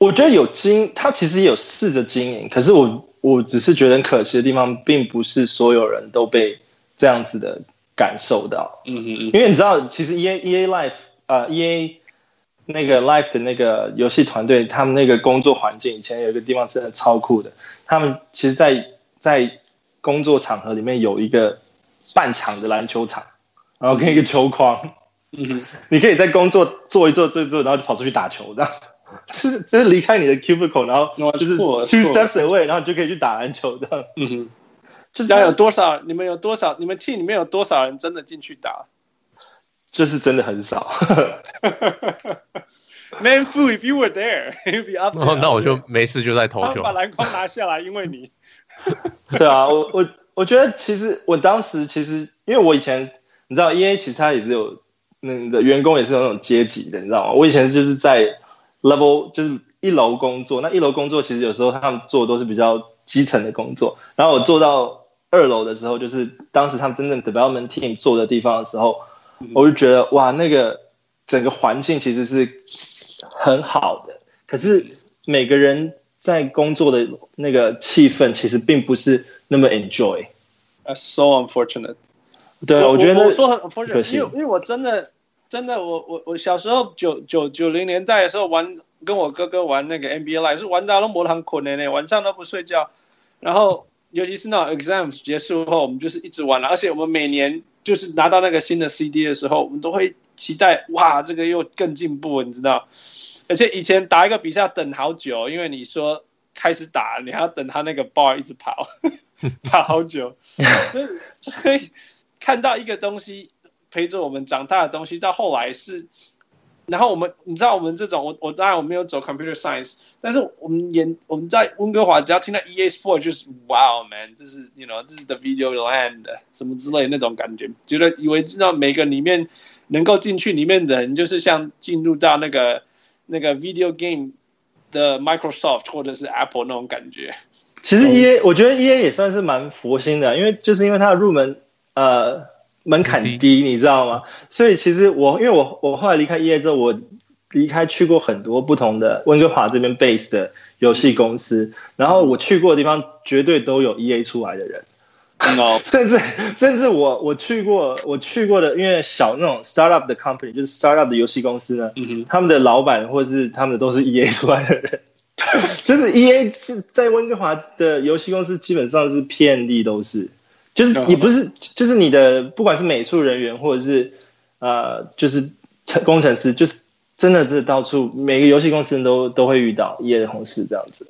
我觉得有经，他其实有试着经营，可是我我只是觉得很可惜的地方，并不是所有人都被这样子的感受到。嗯嗯嗯，因为你知道，其实 E A E A Life 呃 E A 那个 Life 的那个游戏团队，他们那个工作环境以前有一个地方真的超酷的。他们其实在，在在工作场合里面有一个半场的篮球场，然后跟一个球框。嗯哼，你可以在工作做一做做一做，然后就跑出去打球，这样。就是就是离开你的 cubicle，然后就是 two steps away，然后你就可以去打篮球这样。嗯哼，*laughs* 就是要有多少？你们有多少？你们 team 里面有多少人真的进去打？就是真的很少。*laughs* Man fu, if you were there, *laughs* you'd be up there.、哦。那我就没事就在投球。把篮筐拿下来，因为你。对啊，我我我觉得其实我当时其实因为我以前你知道 EA 其实它也是有那个员工也是有那种阶级的，你知道吗？我以前就是在 level 就是一楼工作，那一楼工作其实有时候他们做的都是比较基层的工作，然后我做到二楼的时候，就是当时他们真正 development team 做的地方的时候，我就觉得哇，那个整个环境其实是很好的，可是每个人在工作的那个气氛其实并不是那么 enjoy。That's so unfortunate。对，我，我觉得我说很 unfortunate，因为因为我真的真的我我我小时候九九九零年代的时候玩，跟我哥哥玩那个 NBA Live，是玩到都没人困的呢，晚上都不睡觉。然后尤其是那 exams 结束后，我们就是一直玩了，而且我们每年就是拿到那个新的 CD 的时候，我们都会期待哇，这个又更进步，你知道？而且以前打一个比赛要等好久，因为你说开始打，你还要等他那个 bar 一直跑，*laughs* 跑好久，所以 *laughs* 所以看到一个东西陪着我们长大的东西，到后来是，然后我们你知道我们这种，我我当然我没有走 computer science，但是我们演我们在温哥华，只要听到 EA Sport 就是 wow man，这是 you know 这是 the video land 什么之类的那种感觉，觉得以为知道每个里面能够进去里面的人，就是像进入到那个。那个 video game 的 Microsoft 或者是 Apple 那种感觉，其实 EA 我觉得 EA 也算是蛮佛心的，因为就是因为它的入门呃门槛低，你知道吗？所以其实我因为我我后来离开 EA 之后，我离开去过很多不同的温哥华这边 base 的游戏公司，然后我去过的地方绝对都有 EA 出来的人。No. *laughs* 甚至甚至我我去过我去过的，因为小那种 startup 的 company 就是 startup 的游戏公司呢，嗯，他们的老板或者是他们的都是 EA 出来的人，*laughs* 就是 EA 在温哥华的游戏公司基本上是遍地都是，就是也不是就是你的不管是美术人员或者是呃就是工程师，就是真的是到处每个游戏公司都都会遇到 EA 的同事这样子。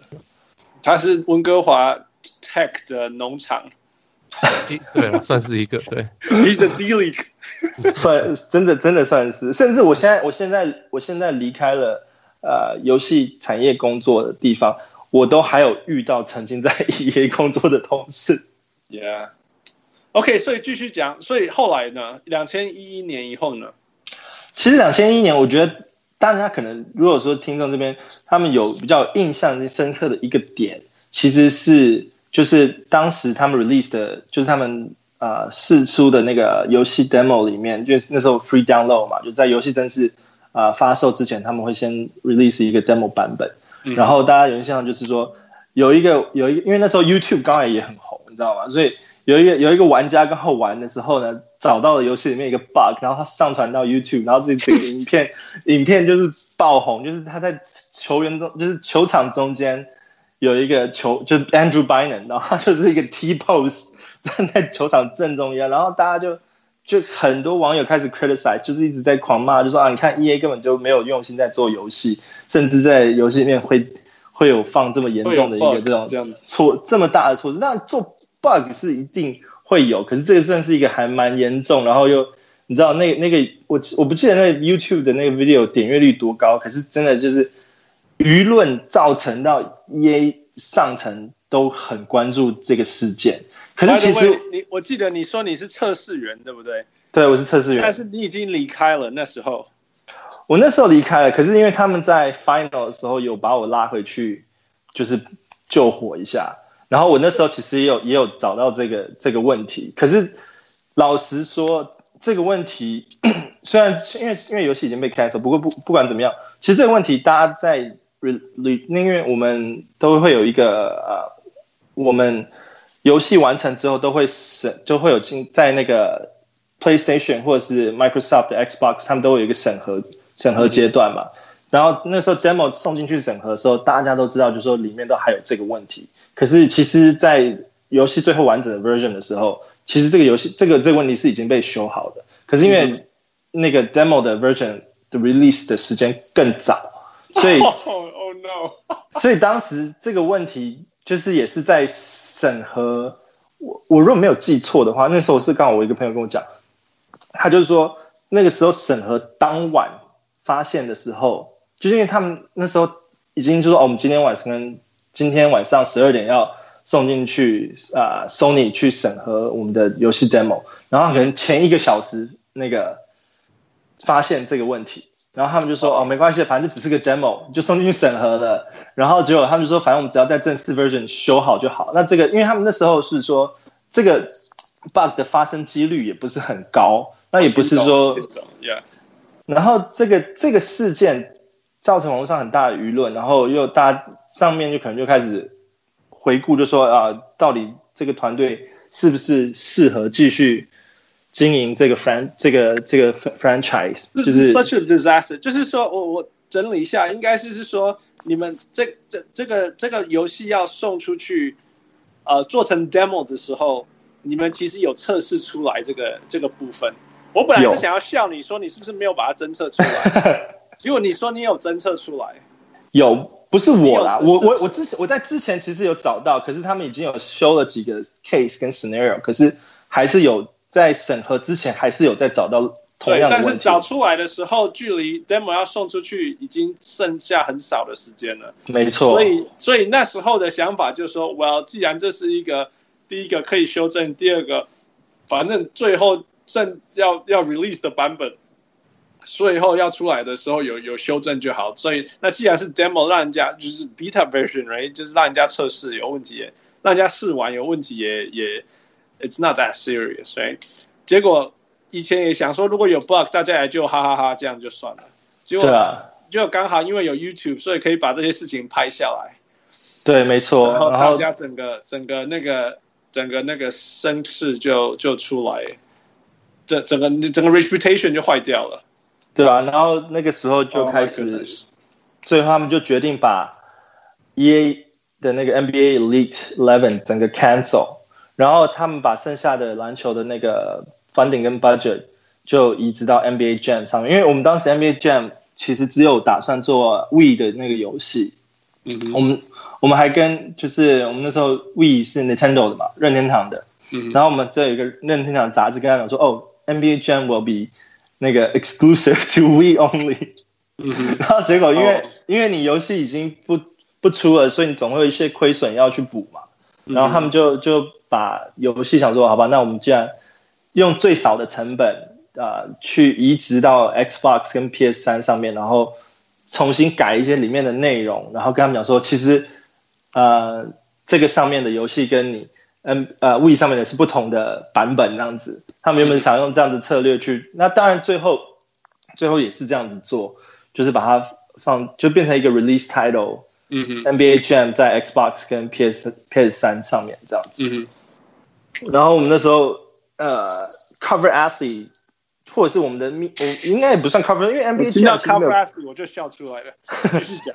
他是温哥华 tech 的农场。*laughs* 对了，算是一个对。He's a D League，算真的真的算是，甚至我现在我现在我现在离开了呃游戏产业工作的地方，我都还有遇到曾经在 EA 工作的同事。Yeah。OK，所以继续讲，所以后来呢？两千一一年以后呢？其实两千一一年，我觉得大家可能如果说听众这边他们有比较印象深刻的一个点，其实是。就是当时他们 release 的，就是他们呃试出的那个游戏 demo 里面，就是那时候 free download 嘛，就是在游戏正式啊、呃、发售之前，他们会先 release 一个 demo 版本。嗯、然后大家有印象就是说，有一个有一个，因为那时候 YouTube 刚才也很红，你知道吗？所以有一个有一个玩家刚好玩的时候呢，找到了游戏里面一个 bug，然后他上传到 YouTube，然后自己这个影片 *laughs* 影片就是爆红，就是他在球员中，就是球场中间。有一个球，就是 Andrew Bynum，然后他就是一个 T pose 站在球场正中央，然后大家就就很多网友开始 criticize，就是一直在狂骂，就说啊，你看 EA 根本就没有用心在做游戏，甚至在游戏里面会会有放这么严重的一个这种这样子错这么大的错，那做 bug 是一定会有，可是这个算是一个还蛮严重，然后又你知道那个、那个我我不记得那个 YouTube 的那个 video 点阅率多高，可是真的就是。舆论造成到 EA 上层都很关注这个事件，可是其实你我记得你说你是测试员对不对？对，我是测试员，但是你已经离开了那时候。我那时候离开了，可是因为他们在 Final 的时候有把我拉回去，就是救火一下。然后我那时候其实也有也有找到这个这个问题，可是老实说，这个问题 *clears throat* 虽然因为因为游戏已经被 cancel，不过不不管怎么样，其实这个问题大家在。因为我们都会有一个呃，我们游戏完成之后都会审，就会有进在那个 PlayStation 或者是 Microsoft 的 Xbox，他们都会有一个审核审核阶段嘛。然后那时候 Demo 送进去审核的时候，大家都知道，就是说里面都还有这个问题。可是其实，在游戏最后完整的 Version 的时候，其实这个游戏这个这个问题是已经被修好的。可是因为那个 Demo 的 Version 的 Release 的时间更早。所以，*laughs* oh, oh no！*laughs* 所以当时这个问题就是也是在审核。我我如果没有记错的话，那时候是刚好我一个朋友跟我讲，他就是说那个时候审核当晚发现的时候，就是因为他们那时候已经就说哦，我们今天晚上今天晚上十二点要送进去啊、呃，Sony 去审核我们的游戏 demo，然后可能前一个小时那个发现这个问题。然后他们就说：“哦，没关系，反正只是个 demo，就送进去审核了。”然后结果他们就说：“反正我们只要在正式 version 修好就好。”那这个，因为他们那时候是说这个 bug 的发生几率也不是很高，那也不是说，然后这个这个事件造成网络上很大的舆论，然后又大家上面就可能就开始回顾，就说啊，到底这个团队是不是适合继续？经营这个 fran 这个这个 franchise 就是 such a disaster。就是说我我整理一下，应该是是说你们这这这个这个游戏要送出去，呃，做成 demo 的时候，你们其实有测试出来这个这个部分。我本来是想要笑你说你是不是没有把它侦测出来，*laughs* 结果你说你有侦测出来。有，不是我啦，我我我之前我在之前其实有找到，可是他们已经有修了几个 case 跟 scenario，可是还是有。在审核之前，还是有在找到同样的问题。但是找出来的时候，距离 demo 要送出去已经剩下很少的时间了。没错。所以，所以那时候的想法就是说，Well，既然这是一个第一个可以修正，第二个，反正最后正要要 release 的版本，所以后要出来的时候有有修正就好。所以，那既然是 demo，让人家就是 beta version，right，就是让人家测试有问题也，让人家试玩有问题也也。It's not that serious, right? 结果以前也想说，如果有 bug，大家也就哈哈哈，这样就算了。结果就刚好因为有 YouTube，所以可以把这些事情拍下来。对，没错。然后大家整个整个那个整个那个声势就就出来，整整个整个 reputation 就坏掉了。对啊，然后那个时候就开始，最后他们就决定把 EA 的那个 NBA Elite Eleven 整个 cancel。然后他们把剩下的篮球的那个 funding 跟 budget 就移植到 NBA Jam 上面，因为我们当时 NBA Jam 其实只有打算做 Wii 的那个游戏，嗯，我们我们还跟就是我们那时候 Wii 是 Nintendo 的嘛，任天堂的，嗯，然后我们这有一个任天堂杂志跟他讲说，哦，NBA Jam will be 那个 exclusive to we only。嗯，然后结果因为、哦、因为你游戏已经不不出了，所以你总会有一些亏损要去补嘛。然后他们就就把游戏想说，好吧，那我们既然用最少的成本啊、呃，去移植到 Xbox 跟 PS 三上面，然后重新改一些里面的内容，然后跟他们讲说，其实呃这个上面的游戏跟你嗯呃 Wii 上面的是不同的版本，这样子。他们原本想用这样的策略去，那当然最后最后也是这样子做，就是把它放就变成一个 release title。嗯哼，NBA Jam 在 Xbox 跟 PS PS 三上面这样子。嗯哼，然后我们那时候呃，Cover Athlete 或者是我们的密，我应该也不算 Cover，因为 NBA 听到 Cover Athlete 我就笑出来了。继续讲，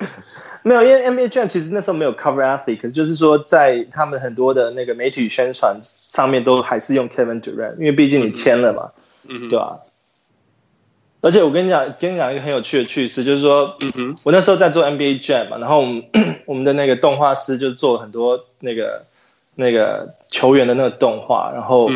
没有，因为 NBA Jam 其实那时候没有 Cover Athlete，可是就是说在他们很多的那个媒体宣传上面都还是用 Kevin Durant，因为毕竟你签了嘛，嗯，对吧？而且我跟你讲，跟你讲一个很有趣的趣事，就是说，嗯哼，我那时候在做 NBA Jam 嘛，然后我们 *clears throat* 我们的那个动画师就做了很多那个那个球员的那个动画，然后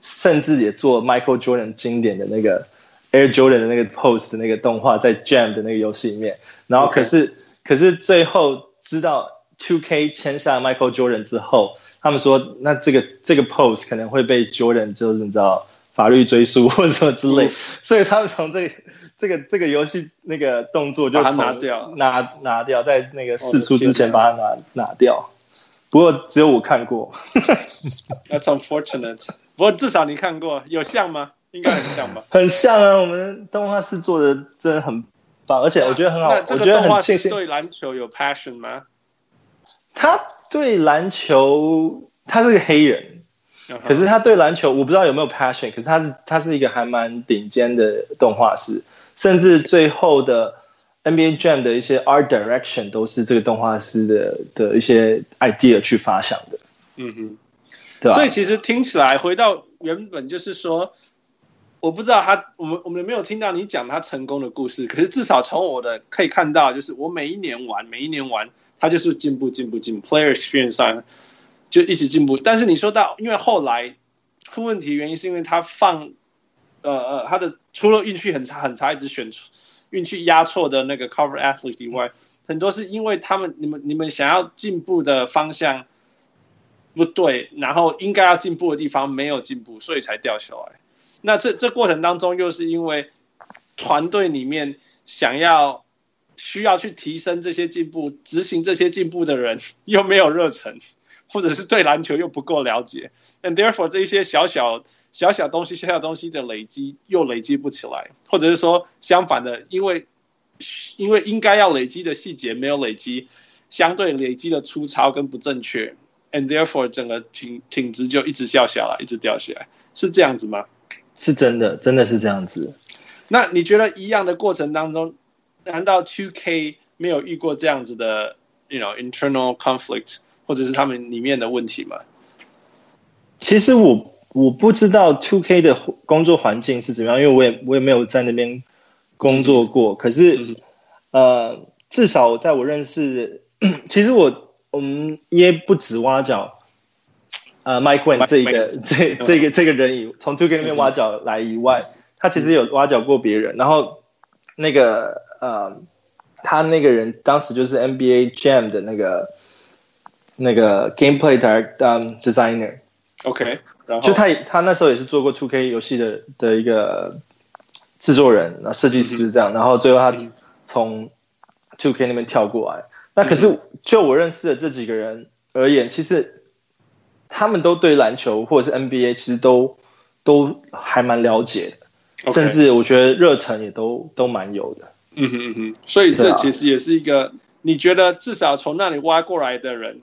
甚至也做 Michael Jordan 经典的那个 Air Jordan 的那个 pose 的那个动画在 Jam 的那个游戏里面，然后可是.可是最后知道 tok 签下 Michael Jordan 之后，他们说那这个这个 pose 可能会被 Jordan 就是你知道。法律追诉 *laughs* 或者什么之类，所以他们从这个这个这个游戏那个动作就把它拿掉，拿拿掉，在那个试出之前把它拿拿掉。不过只有我看过，*laughs* That's unfortunate。不过至少你看过，有像吗？应该很像吧？*laughs* 很像啊，我们动画师做的真的很棒，而且我觉得很好。那这个动画师对篮球有 passion 吗？他对篮球，他是个黑人。可是他对篮球我不知道有没有 passion，可是他是他是一个还蛮顶尖的动画师，甚至最后的 NBA Jam 的一些 art direction 都是这个动画师的的一些 idea 去发想的。嗯哼，对吧？所以其实听起来回到原本就是说，我不知道他我们我们没有听到你讲他成功的故事，可是至少从我的可以看到，就是我每一年玩每一年玩，他就是进步进步进步，player experience 上。就一直进步，但是你说到，因为后来出问题原因是因为他放，呃呃，他的除了运气很差很差，一直选运气压错的那个 cover athlete 以外，很多是因为他们你们你们想要进步的方向不对，然后应该要进步的地方没有进步，所以才掉下来。那这这过程当中又是因为团队里面想要需要去提升这些进步，执行这些进步的人 *laughs* 又没有热忱。或者是对篮球又不够了解，and therefore 这一些小小小小东西、小小东西的累积又累积不起来，或者是说相反的，因为因为应该要累积的细节没有累积，相对累积的粗糙跟不正确，and therefore 整个挺挺直就一直掉下来，一直掉下来，是这样子吗？是真的，真的是这样子。那你觉得一样的过程当中，难道 Two K 没有遇过这样子的，you know internal conflict？或者是他们里面的问题吗？其实我我不知道 Two K 的工作环境是怎么样，因为我也我也没有在那边工作过。可是、嗯，呃，至少在我认识，*clears throat* 其实我我们也不止挖角，呃，Mike 这一个 *laughs* 这这个这个人以从 Two K 那边挖角来以外，他其实有挖角过别人。然后那个呃，他那个人当时就是 NBA Jam 的那个。那个 gameplay 的、um, 就他他那时候也是做过 Two K 游戏的的一个制作人，那设计师这样、嗯，然后最后他从 2K 那边跳过来。嗯、那可是就我认识的这几个人而言，其实他们都对篮球或者是 NBA 其实都都还蛮了解的甚至我觉得热忱也都都蛮有的。嗯哼嗯哼，所以这其实也是一个、啊、你觉得至少从那里挖过来的人。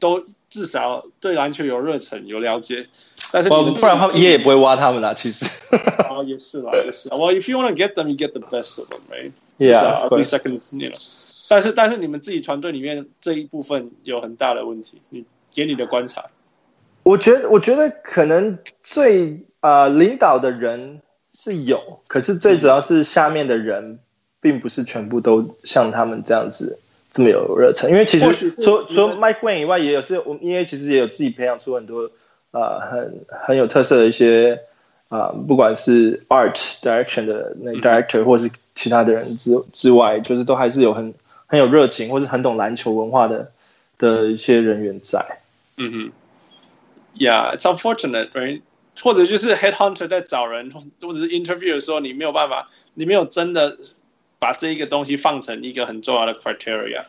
都至少对篮球有热忱、有了解，但是不然的话，爷也不会挖他们啦。其实，*laughs* 啊，也是啦，也是。Well, if you want to get them, you get the best of them, right? Yeah, be second, you know. 但是，但是你们自己团队里面这一部分有很大的问题。你给你的观察，我觉得，我觉得可能最啊、呃、领导的人是有，可是最主要是下面的人，并不是全部都像他们这样子。这么有热忱，因为其实除除 Mike Wayne 以外，也有是我们因为其实也有自己培养出很多呃很很有特色的一些啊、呃，不管是 art direction 的那 director，或是其他的人之之外，就是都还是有很很有热情，或是很懂篮球文化的的一些人员在。嗯哼，Yeah，it's unfortunate，right？或者就是 headhunter 在找人，或者是 interview 的时候，你没有办法，你没有真的把这一个东西放成一个很重要的 criteria，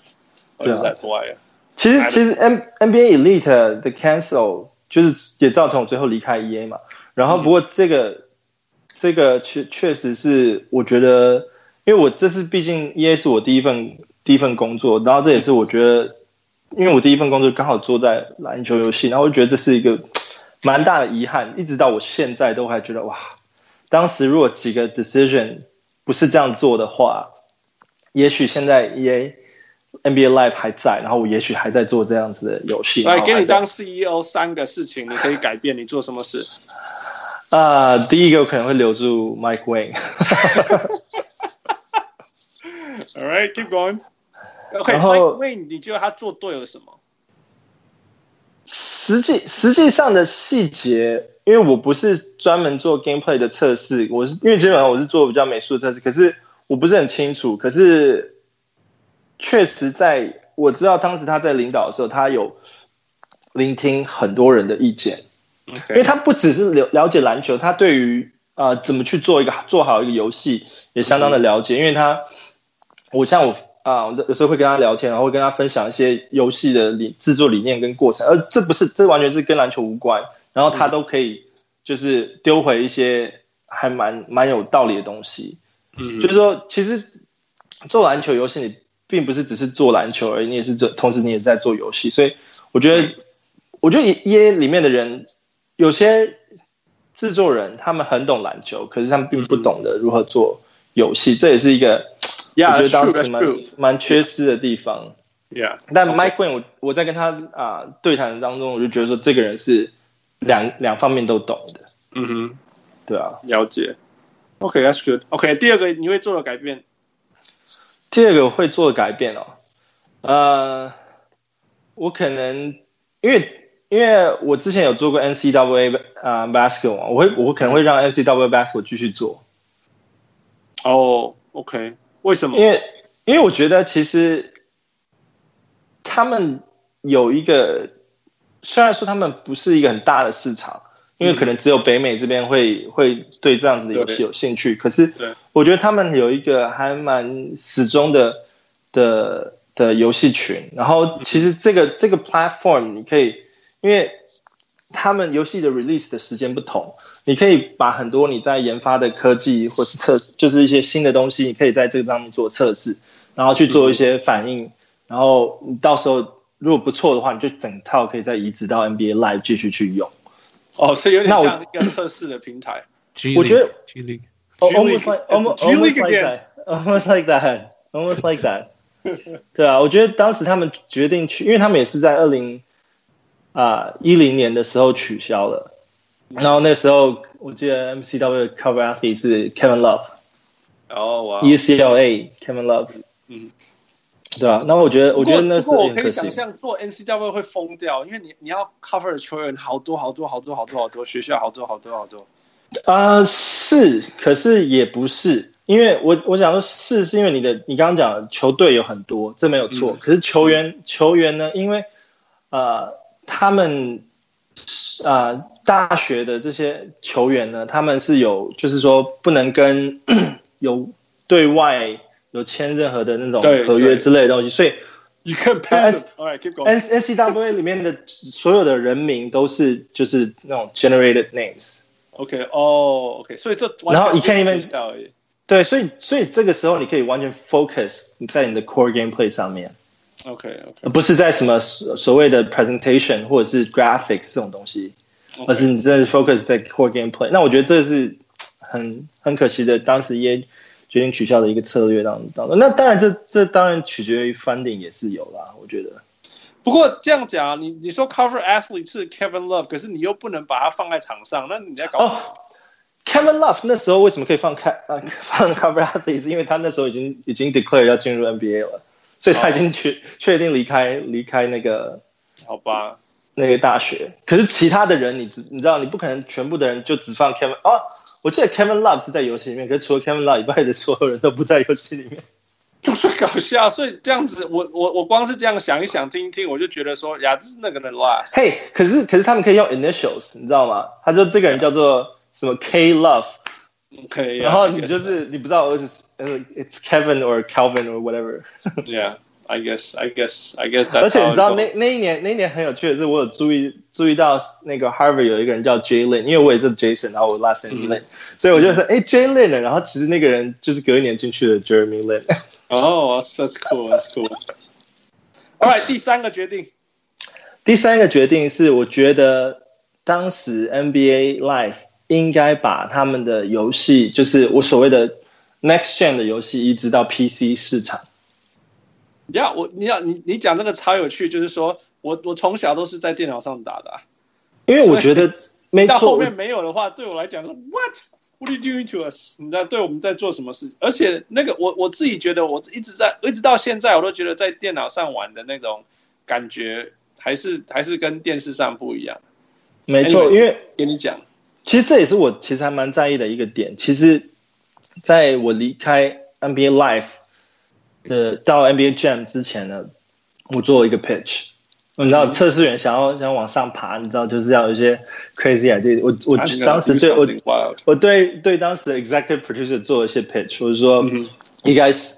或者是 that's why。其实其实 N NBA Elite 的 cancel 就是也造成我最后离开 EA 嘛。然后不过这个、嗯、这个确确实是我觉得，因为我这是毕竟 EA 是我第一份第一份工作，然后这也是我觉得，因为我第一份工作刚好做在篮球游戏，然后我觉得这是一个。蛮大的遗憾，一直到我现在都还觉得哇，当时如果几个 decision 不是这样做的话，也许现在 EA NBA Live 还在，然后我也许还在做这样子的游戏。来，给你当 CEO 三个事情，你可以改变，你做什么事？啊、*laughs* uh,，第一个我可能会留住 Mike Wayne。*laughs* All right, keep going. OK，Mike Wang，你觉得他做对了什么？实际实际上的细节，因为我不是专门做 gameplay 的测试，我是因为基本上我是做比较美术的测试，可是我不是很清楚。可是确实在我知道当时他在领导的时候，他有聆听很多人的意见.因为他不只是了了解篮球，他对于啊、呃、怎么去做一个做好一个游戏也相当的了解，因为他我像我。啊，我有时候会跟他聊天，然后会跟他分享一些游戏的理制作理念跟过程，而这不是，这完全是跟篮球无关。然后他都可以就是丢回一些还蛮蛮有道理的东西。嗯，就是说，其实做篮球游戏，你并不是只是做篮球而已，你也是这，同时你也是在做游戏。所以我觉得，我觉得 EA 里面的人有些制作人，他们很懂篮球，可是他们并不懂得如何做游戏，这也是一个。我觉得当时蛮蛮缺失的地方。Yeah，但 Mike Wang 我我在跟他啊、呃、对谈当中，我就觉得说这个人是两两方面都懂的。嗯哼，对啊，了解。OK，that's、okay, good。OK，第二个你会做的改变？第二个会做改变哦，呃，我可能因为因为我之前有做过 NCAA 啊、呃、basketball，我会我可能会让 NCAA basketball 继续做。哦、oh，OK。为什么？因为因为我觉得其实他们有一个，虽然说他们不是一个很大的市场，因为可能只有北美这边会会对这样子的游戏有兴趣。可是我觉得他们有一个还蛮始终的的的游戏群。然后其实这个这个 platform 你可以，因为。他们游戏的 release 的时间不同，你可以把很多你在研发的科技或是测试，就是一些新的东西，你可以在这个上面做测试，然后去做一些反应，然后你到时候如果不错的话，你就整套可以再移植到 NBA Live 继续去用。哦，所以有点像一个测试的平台。我觉得 G League almost like almost like that almost like that almost like that。对啊，我觉得当时他们决定去，因为他们也是在二零。啊，一零年的时候取消了，然后那时候我记得 MCW 的 cover athlete 是 Kevin Love，哦，哇，UCLA Kevin Love，嗯，对啊，那我觉得，我觉得那时候我可以想象做 NCW 会疯掉，因为你你要 cover 的球员好多好多好多好多好多学校好多好多好多，啊，是，可是也不是，因为我我想说，是是因为你的你刚刚讲的球队有很多，这没有错，嗯、可是球员球员呢，因为呃。他们啊、呃，大学的这些球员呢，他们是有，就是说不能跟 *clears throat* 有对外有签任何的那种合约之类的东西，所以 you can pass. all right keep going. N N C W A 里面的所有的人名都是就是那种 generated names. OK，哦、oh,，OK，所以这然后你看你们对，所以所以这个时候你可以完全 focus 在你的 core gameplay 上面。OK OK，不是在什么所谓的 presentation 或者是 graphics 这种东西，okay. 而是你真的 focus 在 core gameplay。那我觉得这是很很可惜的，当时也决定取消的一个策略当当中。那当然这，这这当然取决于 funding 也是有啦，我觉得。不过这样讲，你你说 cover athlete 是 Kevin Love，可是你又不能把它放在场上，那你在搞什么？Oh，Kevin Love 那时候为什么可以放开啊放 cover athlete？是因为他那时候已经已经 declare 要进入 NBA 了。所以他已经确确定离开离开那个，好吧？那个大学，可是其他的人你知你知道你不可能全部的人就只放 Kevin 啊，我记得 Kevin Love 是在游戏里面，可是除了 Kevin Love 以外的所有人都不在游戏里面，就是搞笑。所以这样子，我我我光是这样想一想听一听，我就觉得说呀，这是那个人 last。嘿，可是可是他们可以用 initials，你知道吗？他说这个人叫做什么 K Love，可以。然后你就是你不知道是呃，it's Kevin or Calvin or whatever。Yeah。I guess, I guess, I guess. 而且你知道那那一年那一年很有趣的是，我有注意注意到那个 Harvard 有一个人叫 Jalen，因为我也是 Jason，然后我 last name Lin，、嗯、所以我就说哎 Jalen 呢，然后其实那个人就是隔一年进去的 Jeremy Lin。哦、oh,，that's cool, that's cool. Alright，第三个决定，第三个决定是我觉得当时 NBA Live 应该把他们的游戏，就是我所谓的 Next Gen 的游戏移植到 PC 市场。呀、yeah,，我你要你你讲这个超有趣，就是说我我从小都是在电脑上打的、啊，因为我觉得没错。到后面没有的话，对我来讲说，What What are you doing to us？你在对我们在做什么事？而且那个我我自己觉得，我一直在一直到现在，我都觉得在电脑上玩的那种感觉，还是还是跟电视上不一样。没错，因为跟你讲，其实这也是我其实还蛮在意的一个点。其实，在我离开 NBA Live。呃，到 NBA Jam 之前呢，我做了一个 pitch，你知道测试员想要想往上爬，你知道就是要有一些 crazy idea。我我当时对我我对对当时的 executive producer 做了一些 pitch，我就说、嗯、you guys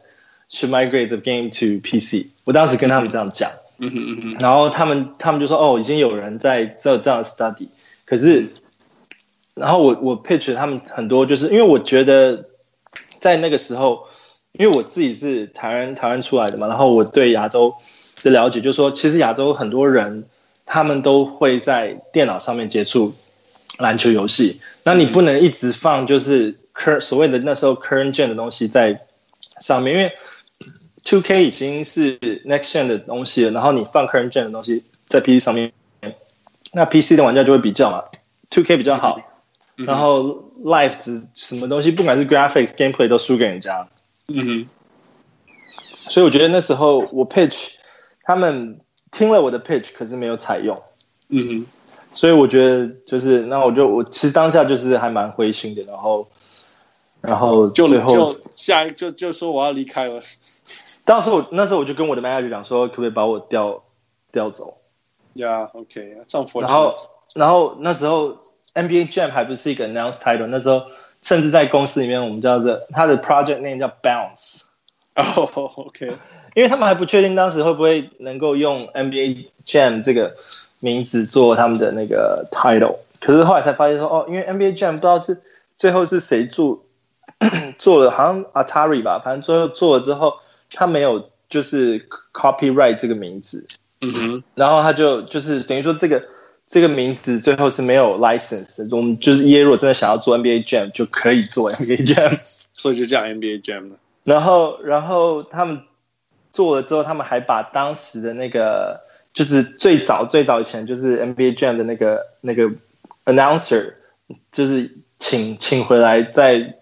should migrate the game to PC。我当时跟他们这样讲，然后他们他们就说哦，已经有人在做这样的 study，可是，然后我我 pitch 他们很多，就是因为我觉得在那个时候。因为我自己是台湾台湾出来的嘛，然后我对亚洲的了解就是说，其实亚洲很多人他们都会在电脑上面接触篮球游戏，那你不能一直放就是 current 所谓的那时候 current gen 的东西在上面，因为 two K 已经是 next gen 的东西了，然后你放 current gen 的东西在 PC 上面，那 PC 的玩家就会比较嘛，two K 比较好，然后 life 什么东西，不管是 graphics gameplay 都输给人家。嗯哼，所以我觉得那时候我 pitch，他们听了我的 pitch，可是没有采用。嗯哼，所以我觉得就是那我就我其实当下就是还蛮灰心的，然后然后就最后就下一就就说我要离开了。当时我那时候我就跟我的 manager 讲说，可不可以把我调调走？呀、yeah,，OK，这样。然后然后那时候 NBA Jam 还不是一个 announced title，那时候。甚至在公司里面，我们叫做他的 project name 叫 Bounce。哦，OK，因为他们还不确定当时会不会能够用 NBA Jam 这个名字做他们的那个 title。可是后来才发现说，哦，因为 NBA Jam 不知道是最后是谁做 *coughs* 做了，好像 Atari 吧，反正最后做了之后，他没有就是 copyright 这个名字。嗯哼，然后他就就是等于说这个。这个名字最后是没有 license，我们就是 EA 如果真的想要做 NBA Jam 就可以做 *laughs* NBA Jam，所以就叫 NBA Jam 了。然后，然后他们做了之后，他们还把当时的那个就是最早最早以前就是 NBA Jam 的那个那个 announcer，就是请请回来在。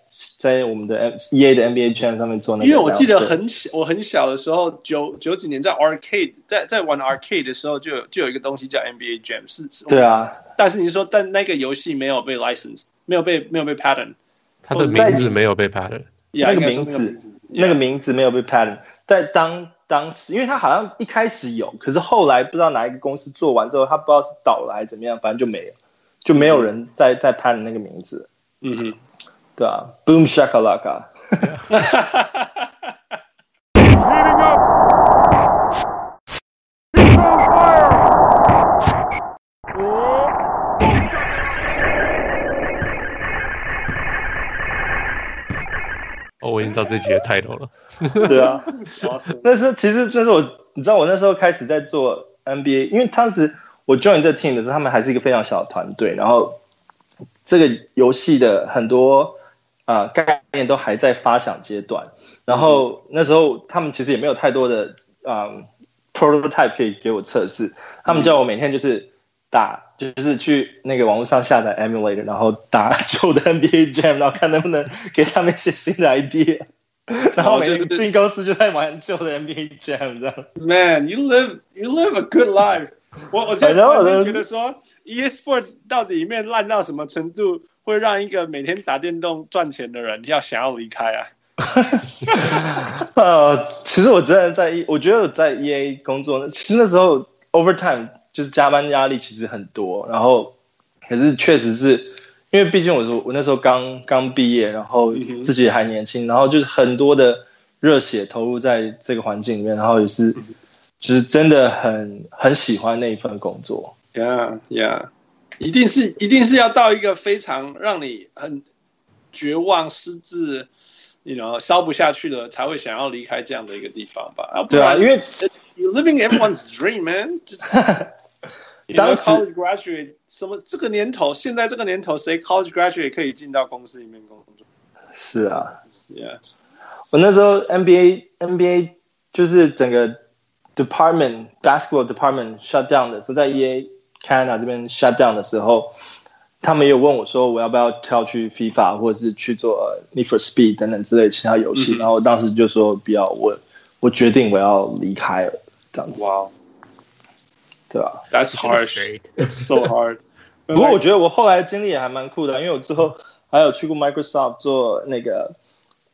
在我们的 EA 的 NBA Jam 上面做那个，因为我记得很小，我很小的时候，九九几年在 Arcade，在在玩 Arcade 的时候，就有就有一个东西叫 NBA Jam，是，是，对啊。但是你说，但那个游戏没有被 license，没有被没有被 pattern，它的名字没有被 pattern，那个名字那个名字没有被 pattern，在当当时，因为它好像一开始有，可是后来不知道哪一个公司做完之后，他不知道是倒了还是怎么样，反正就没有，就没有人再再 patent 那个名字。嗯哼。对啊，Boom Shakalaka。*laughs* 哦，我已经知道这集的 title 了。*laughs* 对啊，那是其实就是我，你知道我那时候开始在做 NBA，因为当时我 join 这 team 的时候，他们还是一个非常小的团队，然后这个游戏的很多。啊、呃，概念都还在发想阶段，然后那时候他们其实也没有太多的啊、呃、prototype 可以给我测试，他们叫我每天就是打，就是去那个网络上下载 emulator，然后打 *laughs* 旧的 NBA Jam，然后看能不能给他们一些新的 idea，*laughs* 然后每天进公司就在玩旧的 NBA Jam 这样。Man, you live you live a good life. 我我我的觉得说，EA Sport 到底里面烂到什么程度，会让一个每天打电动赚钱的人要想要离开啊？*laughs* 呃，其实我真的在 E，我觉得我在 EA 工作，其实那时候 overtime 就是加班压力其实很多，然后可是确实是因为毕竟我说我那时候刚刚毕业，然后自己还年轻，然后就是很多的热血投入在这个环境里面，然后也是就是真的很很喜欢那一份工作。Yeah, yeah，一定是一定是要到一个非常让你很绝望失智。You know，烧不下去了，才会想要离开这样的一个地方吧？啊对啊，因为 you living everyone's dream, man 当 college graduate 什么这个年头，现在这个年头，谁 college graduate 可以进到公司里面工作？是啊，Yeah，我那时候 NBA NBA 就是整个 department basketball department shut down 的，是在 EA Canada 这边 shut down 的时候。他们也有问我说，我要不要跳去 FIFA 或者是去做 Need for Speed 等等之类其他游戏，嗯、然后我当时就说不要，我我决定我要离开了，这样子。哇，Wow. 对吧？That's hard. *laughs* It's so hard. *laughs* 不过我觉得我后来经历也还蛮酷的，因为我之后还有去过 Microsoft 做那个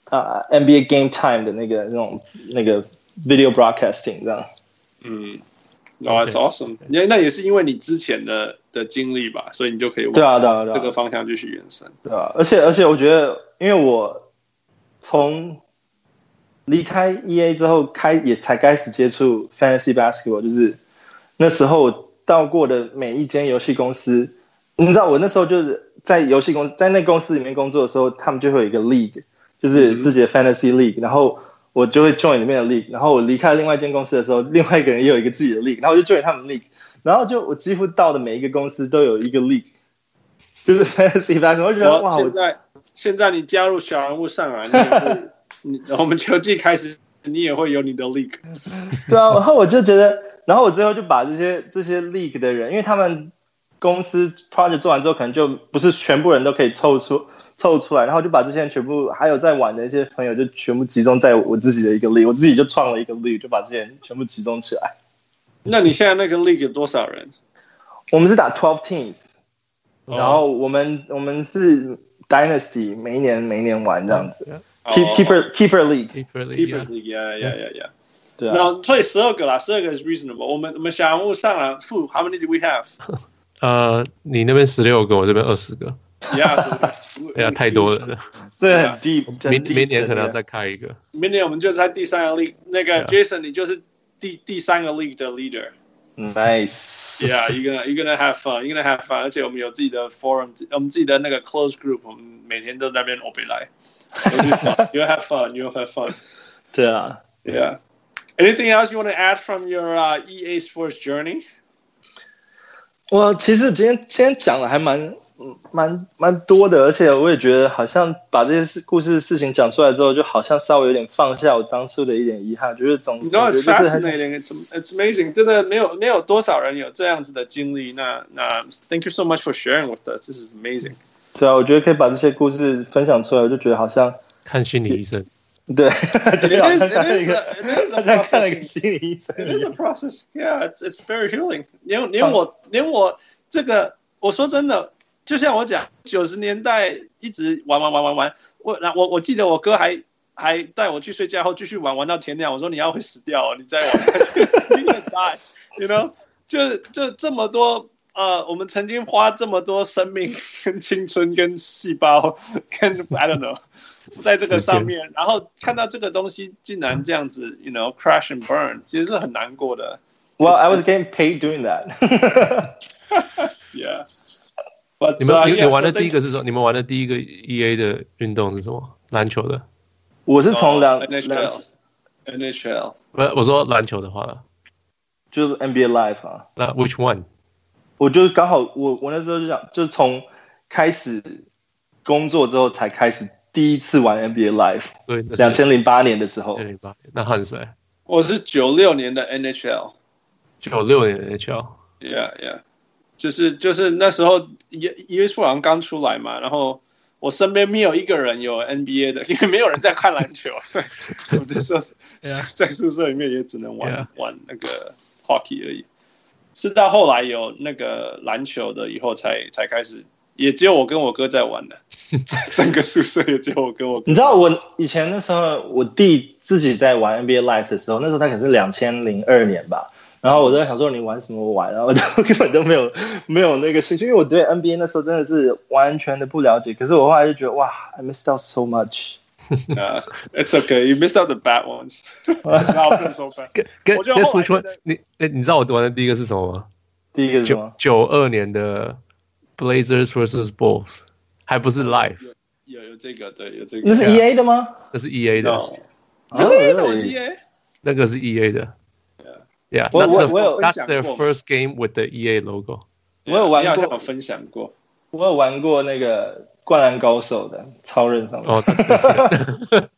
啊、uh, NBA Game Time 的那个那种那个 Video Broadcasting 这样。嗯。哦，That's awesome！那那也是因为你之前的的经历吧，所以你就可以往对啊对啊对啊这个方向继续延伸，对啊。而且而且我觉得，因为我从离开 EA 之后开也才开始接触 Fantasy Basketball，就是那时候到过的每一间游戏公司，你知道我那时候就是在游戏公司在那公司里面工作的时候，他们就会有一个 League，就是自己的 Fantasy League，嗯，然后。我就会 join 里面的 league，然后我离开另外一间公司的时候，另外一个人也有一个自己的 league，然后我就 join 他们 league，然后就我几乎到的每一个公司都有一个 league，*laughs* 就是 fantasy basketball，我觉得哇，现在现在你加入小人物上来，你 *laughs* 我们球季开始，你也会有你的 league，*laughs* 对啊，然后我就觉得，然后我最后就把这些这些 league 的人，因为他们公司 project 做完之后，可能就不是全部人都可以凑出。凑出来，然后就把这些人全部，还有在玩的一些朋友，就全部集中在我自己的一个 league，我自己就创了一个 league，就把这些人全部集中起来。那你现在那个 league 有多少人？我们是打 twelve teams，然后我们我们是 dynasty，每一年每一年玩这样子。Keep keeper keeper league，keeper league，yeah yeah yeah yeah。对啊，然后所以十二个啦，十二个是 reasonable。我们我们小人物上了，How many do we have？*laughs* 呃，你那边十六个，我这边二十个。呀，哎呀，太多了，对，很 deep。明明年可能要再开一个，明年我们就在第三个 league。那个 Jason，你就是第第三个 league 的 leader。Nice。Yeah，you're gonna you're gonna have fun，you're gonna have fun。而且我们有自己的 forum，我们自己的那个 close group，我们每天都在那边 open 来。You'll have fun，you'll have fun。对啊，Yeah。Anything else you want to add from your EA Sports journey？我其实今天今天讲的还蛮。 嗯，蛮蛮多的，而且我也觉得好像把这些事故事事情讲出来之后，就好像稍微有点放下我当初的一点遗憾，就是总。你知道，it's fascinating，it's it's amazing，真的没有没有多少人有这样子的经历。那那，thank you so much for sharing with us，this is amazing。对啊，我觉得可以把这些故事分享出来，我就觉得好像看心理医生。对，好像看了一个，好像看了一个心理医生。It is a process，yeah，it's it's very healing。连连我连我这个，我说真的。就像我讲，九十年代一直玩玩玩玩玩，我那我我记得我哥还还带我去睡觉后继续玩玩到天亮。我说你要会死掉，你再玩 *laughs* 下去，you die，you know？就就这么多呃，我们曾经花这么多生命 *laughs* 跟青春跟细胞 *laughs* 跟 I don't know，在这个上面，然后看到这个东西竟然这样子，you know，crash and burn，其实是很难过的。Well, I was getting paid doing that. Yeah. 你们你你玩的第一个是什么？你们玩的第一个 E A 的运动是什么？篮球的。我是从两 N H L N H L。不，我说篮球的话，就是 N B A Live 啊。那 Which one？我就是刚好我我那时候就想，就是从开始工作之后才开始第一次玩 N B A Live。对，两千零八年的时候。零八年。那汉谁？我是九六年的 N H L。九六年的 N H L。Yeah, yeah. 就是就是那时候，EA Sports 好像刚出来嘛，然后我身边没有一个人有 NBA 的，因为没有人在看篮球，所以我就说 *laughs* 在宿舍里面也只能玩.玩那个 hockey 而已。是到后来有那个篮球的以后才才开始，也只有我跟我哥在玩的，*laughs* 整个宿舍也只有我跟我哥。你知道我以前那时候，我弟自己在玩 NBA Live 的时候，那时候他可是两千零二年吧。然后我都在想说，你玩什么玩？然 *laughs* 后我就根本都没有没有那个兴趣，因为我对 NBA 那时候真的是完全的不了解。可是我后来就觉得，哇，I missed out so much。*laughs* Uh, it's okay, you missed out the bad ones. *laughs* 跟跟跟说说，你哎，你知道我玩的第一个是什么吗？第一个是什么？九二年的 Blazers vs Bulls，还不是 Live。有有这个，对，有这个。那是 EA 的吗？那是 EA 的。对，那是 EA。那个是 EA 的。Yeah，我我我有，That's their first game with the EA logo。我有玩过，我分享过。我有玩过那个灌篮高手的超人上面。哦，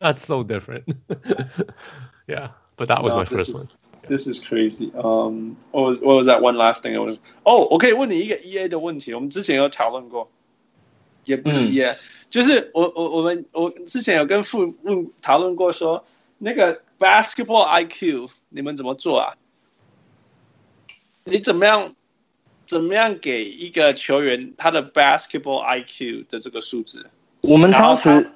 That's so *laughs* different。Yeah，but *laughs* that was my first one。This is crazy. Um, what was what was that one last thing? I was. 哦，我可以问你一个 EA 的问题，我们之前有讨论过，也不是 EA，就是我我我们我之前有跟父问讨论过，说那个 basketball IQ 你们怎么做啊？ 你怎么样？怎么样给一个球员他的 basketball IQ 的这个数字？我们当时，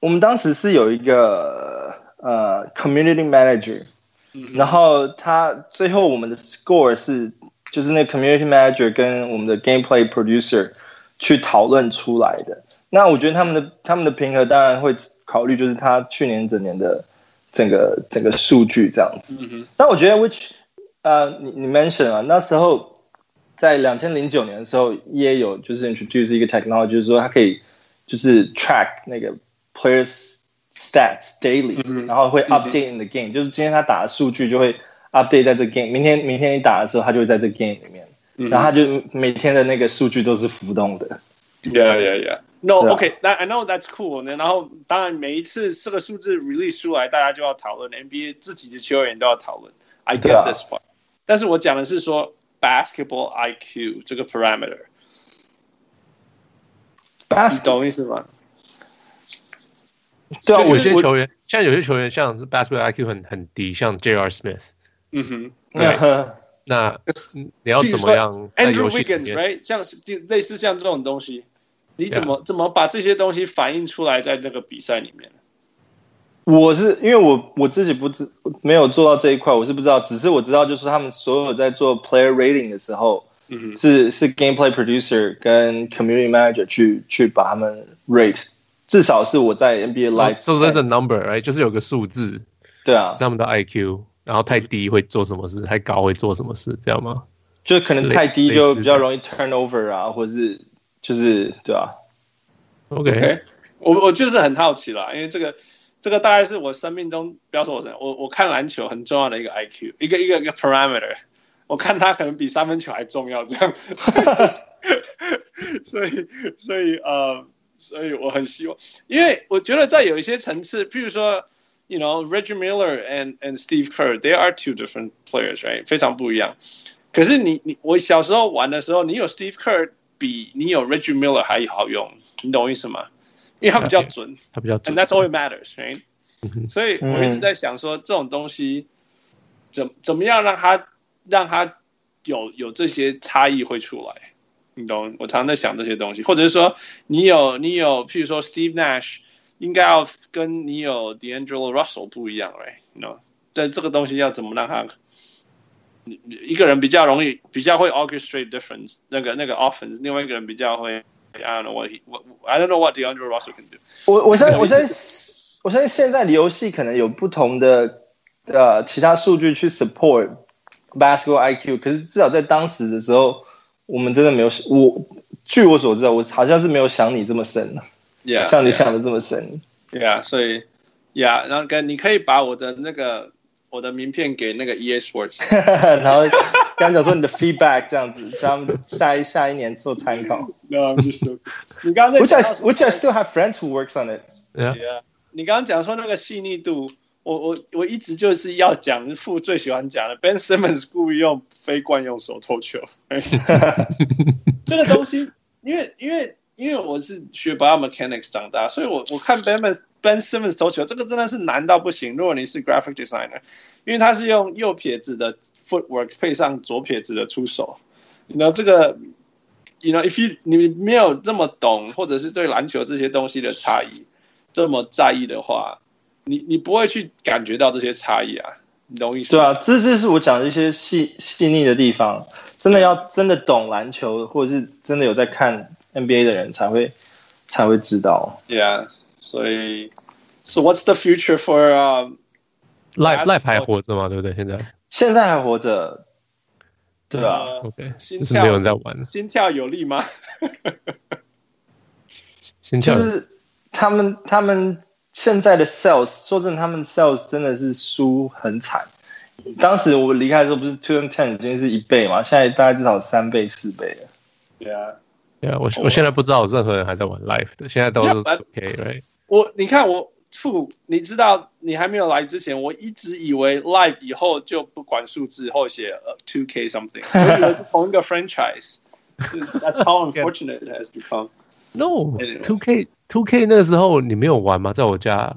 我们当时是有一个呃 community manager，、嗯、然后他最后我们的 score 是就是那 community manager 跟我们的 gameplay producer 去讨论出来的。那我觉得他们的他们的评核当然会考虑就是他去年整年的整个整个数据这样子。嗯、但我觉得 which 呃，你你 mention 啊，那时候在两千零九年的时候，也有就是 introduce 一个 technology，就是说它可以就是 track 那个 players stats daily，、嗯、然后会 update in the game，、嗯、就是今天他打的数据就会 update 在这个 game，明天明天你打的时候，他就会在这个 game 里面，嗯、然后他就每天的那个数据都是浮动的。Yeah, yeah, yeah. No, OK, that I know that's cool. 然后当然每一次这个数字 release 出来，大家就要讨论，NBA 自己的球员都要讨论。I get this part. 但是我讲的是说 basketball IQ 这个 parameter，你懂意思吗？对啊，有些球员，像有些球员，像是 basketball IQ 很很低，像 J.R. Smith。嗯哼，对。那你要怎么样？Andrew Wiggins，right？像类似像这种东西，你怎么怎么把这些东西反映出来在那个比赛里面？我是因为我我自己不知没有做到这一块，我是不知道，只是我知道就是他们所有在做 player rating 的时候，嗯、是是 gameplay producer 跟 community manager 去去把他们 rate，至少是我在 NBA Live，so there's a number，right？就是有个数字，对啊，是他们的 IQ，然后太低会做什么事，太高会做什么事，这样吗？就可能太低就比较容易 turnover 啊，或者是就是对啊。OK，, okay. 我我就是很好奇啦，因为这个。这个大概是我生命中，不要说我生，我我看篮球很重要的一个 IQ，一个一个一个 parameter，我看他可能比三分球还重要，这样，*laughs* 所以所以呃，所以我很希望，因为我觉得在有一些层次，譬如说，you know，Reggie Miller and and Steve Kerr，they are two different players，right？非常不一样。可是你你我小时候玩的时候，你有 Steve Kerr 比你有 Reggie Miller 还好用，你懂我意思吗？因为它比较准，它比较准，and that's all it matters，right？、嗯、所以我一直在想说，这种东西怎怎么样让它让它有有这些差异会出来？你懂？我常常在想这些东西，或者是说，你有你有，譬如说 Steve Nash 应该要跟你有 D'Angelo Russell 不一样，right？you know？但这个东西要怎么让它，一个人比较容易，比较会 orchestrate difference，那个那个 offense，另外一个人比较会。I don't know what he, what, I don't know what DeAndre Russell can do 我。我我相信我相信我相信现在的游戏可能有不同的呃其他数据去 support basketball IQ，可是至少在当时的时候，我们真的没有我据我所知道，我好像是没有想你这么深，yeah, 像你想的这么深，Yeah，所以 Yeah，然后跟你可以把我的那个。我的名片给那个 EA Sports，然后刚讲说你的 feedback 这样子，叫他们下一下一年做参考。No, I'm just joking. 你刚刚 which I which I still have friends who works on it. Yeah. yeah. 你刚刚讲说那个细腻度，我我我一直就是要讲父最喜欢讲的 Ben Simmons 故意用非惯用手投球。这个东西，因为因为因为我是学 biomechanics 长大，所以我我看 Ben Ben Simmons 投球，这个真的是难到不行。如果你是 graphic designer，因为他是用右撇子的 footwork 配上左撇子的出手，然后这个，you know if you 你没有这么懂，或者是对篮球这些东西的差异这么在意的话，你你不会去感觉到这些差异啊，你懂我意思？对啊，这就是我讲的一些细细腻的地方，真的要真的懂篮球，或者是真的有在看 NBA 的人才会才会知道。Yeah，所以，So what's the future for、um, Life Life 还活着吗？对不对？现在现在还活着，对啊。Uh, OK，心就是没有人在玩。心跳有力吗？*laughs* 心跳就是他们他们。现在的 sales 说真的，他们 sales 真的是输很惨。当时我离开的时候，不是 two and ten 已经是一倍嘛？现在大概至少三倍四倍了。对啊，对啊，我我现在不知道有任何人还在玩 life 的，现在都是 OK，right？我你看我父，你知道你还没有来之前，我一直以为 live 以后就不管数字，后写 two K something，我以为是同一个 franchise。That's how unfortunate it has become. No，two K。Two K 那个时候你没有玩吗？在我家，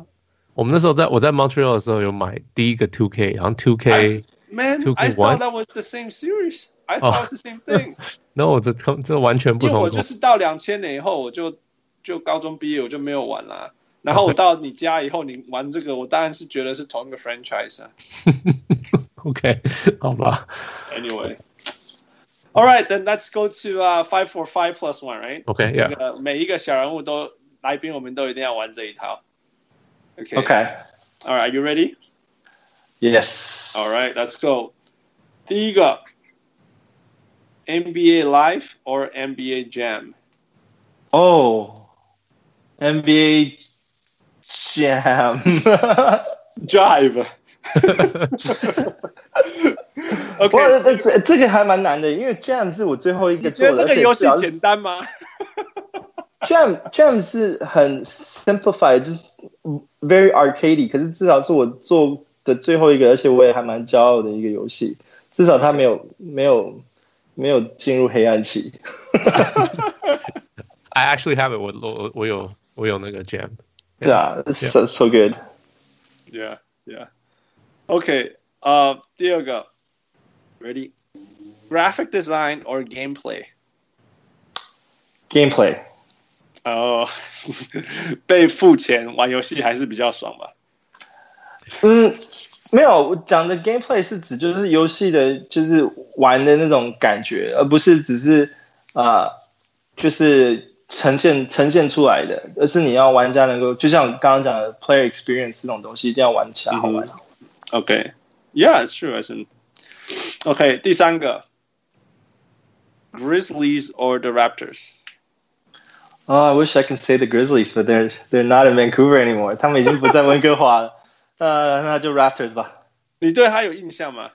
我们那时候在我在 Montreal 的时候有买第一个 Two K，然后 Two K Man，I thought that was the same series. I thought the same thing. No，这这完全不同。因为我就是到两千年以后，我就就高中毕业，我就没有玩了。然后我到你家以后，你玩这个，我当然是觉得是同一个 franchise 啊。 OK，好吧。Anyway。All *laughs* right, then let's go to uh five four five plus one, right? Okay, yeah. 这个每一个小人物都来宾，我们都一定要玩这一套。Okay. Okay. All right, are you ready? Yes. All right, let's go. 第一个，NBA Live or NBA Jam? Oh, NBA Jam. Drive. *laughs* *laughs* OK，这这这个还蛮难的，因为 Jam 是我最后一个做的。觉得这个游戏简单吗？Jam *laughs* Jam 是很 simplified，就是 very arcade，可是至少是我做的最后一个，而且我也还蛮骄傲的一个游戏。至少它没有没有没有进入黑暗期。I actually have it，我我我有我有那个 Jam。对啊，so so good。Yeah, yeah. OK，呃，第二个。Ready? Graphic design or gameplay? Gameplay. 哦，*laughs* 被付钱玩游戏还是比较爽吧？嗯，没有，我讲的 gameplay 是指就是游戏的，就是玩的那种感觉，而不是只是啊、呃，就是 呈现呈现出来的，而是你要玩家能够，就像刚刚讲的 player experience 这种东西，一定要玩起来好玩。Mm -hmm. OK，Yeah，、okay. it's true，是。OK，第三个，Grizzlies or the Raptors？哦、oh,，I wish I can say the Grizzlies，but they're they're not in Vancouver anymore。他们已经不在温哥华了。呃、uh,，那就 Raptors 吧。你对他有印象吗？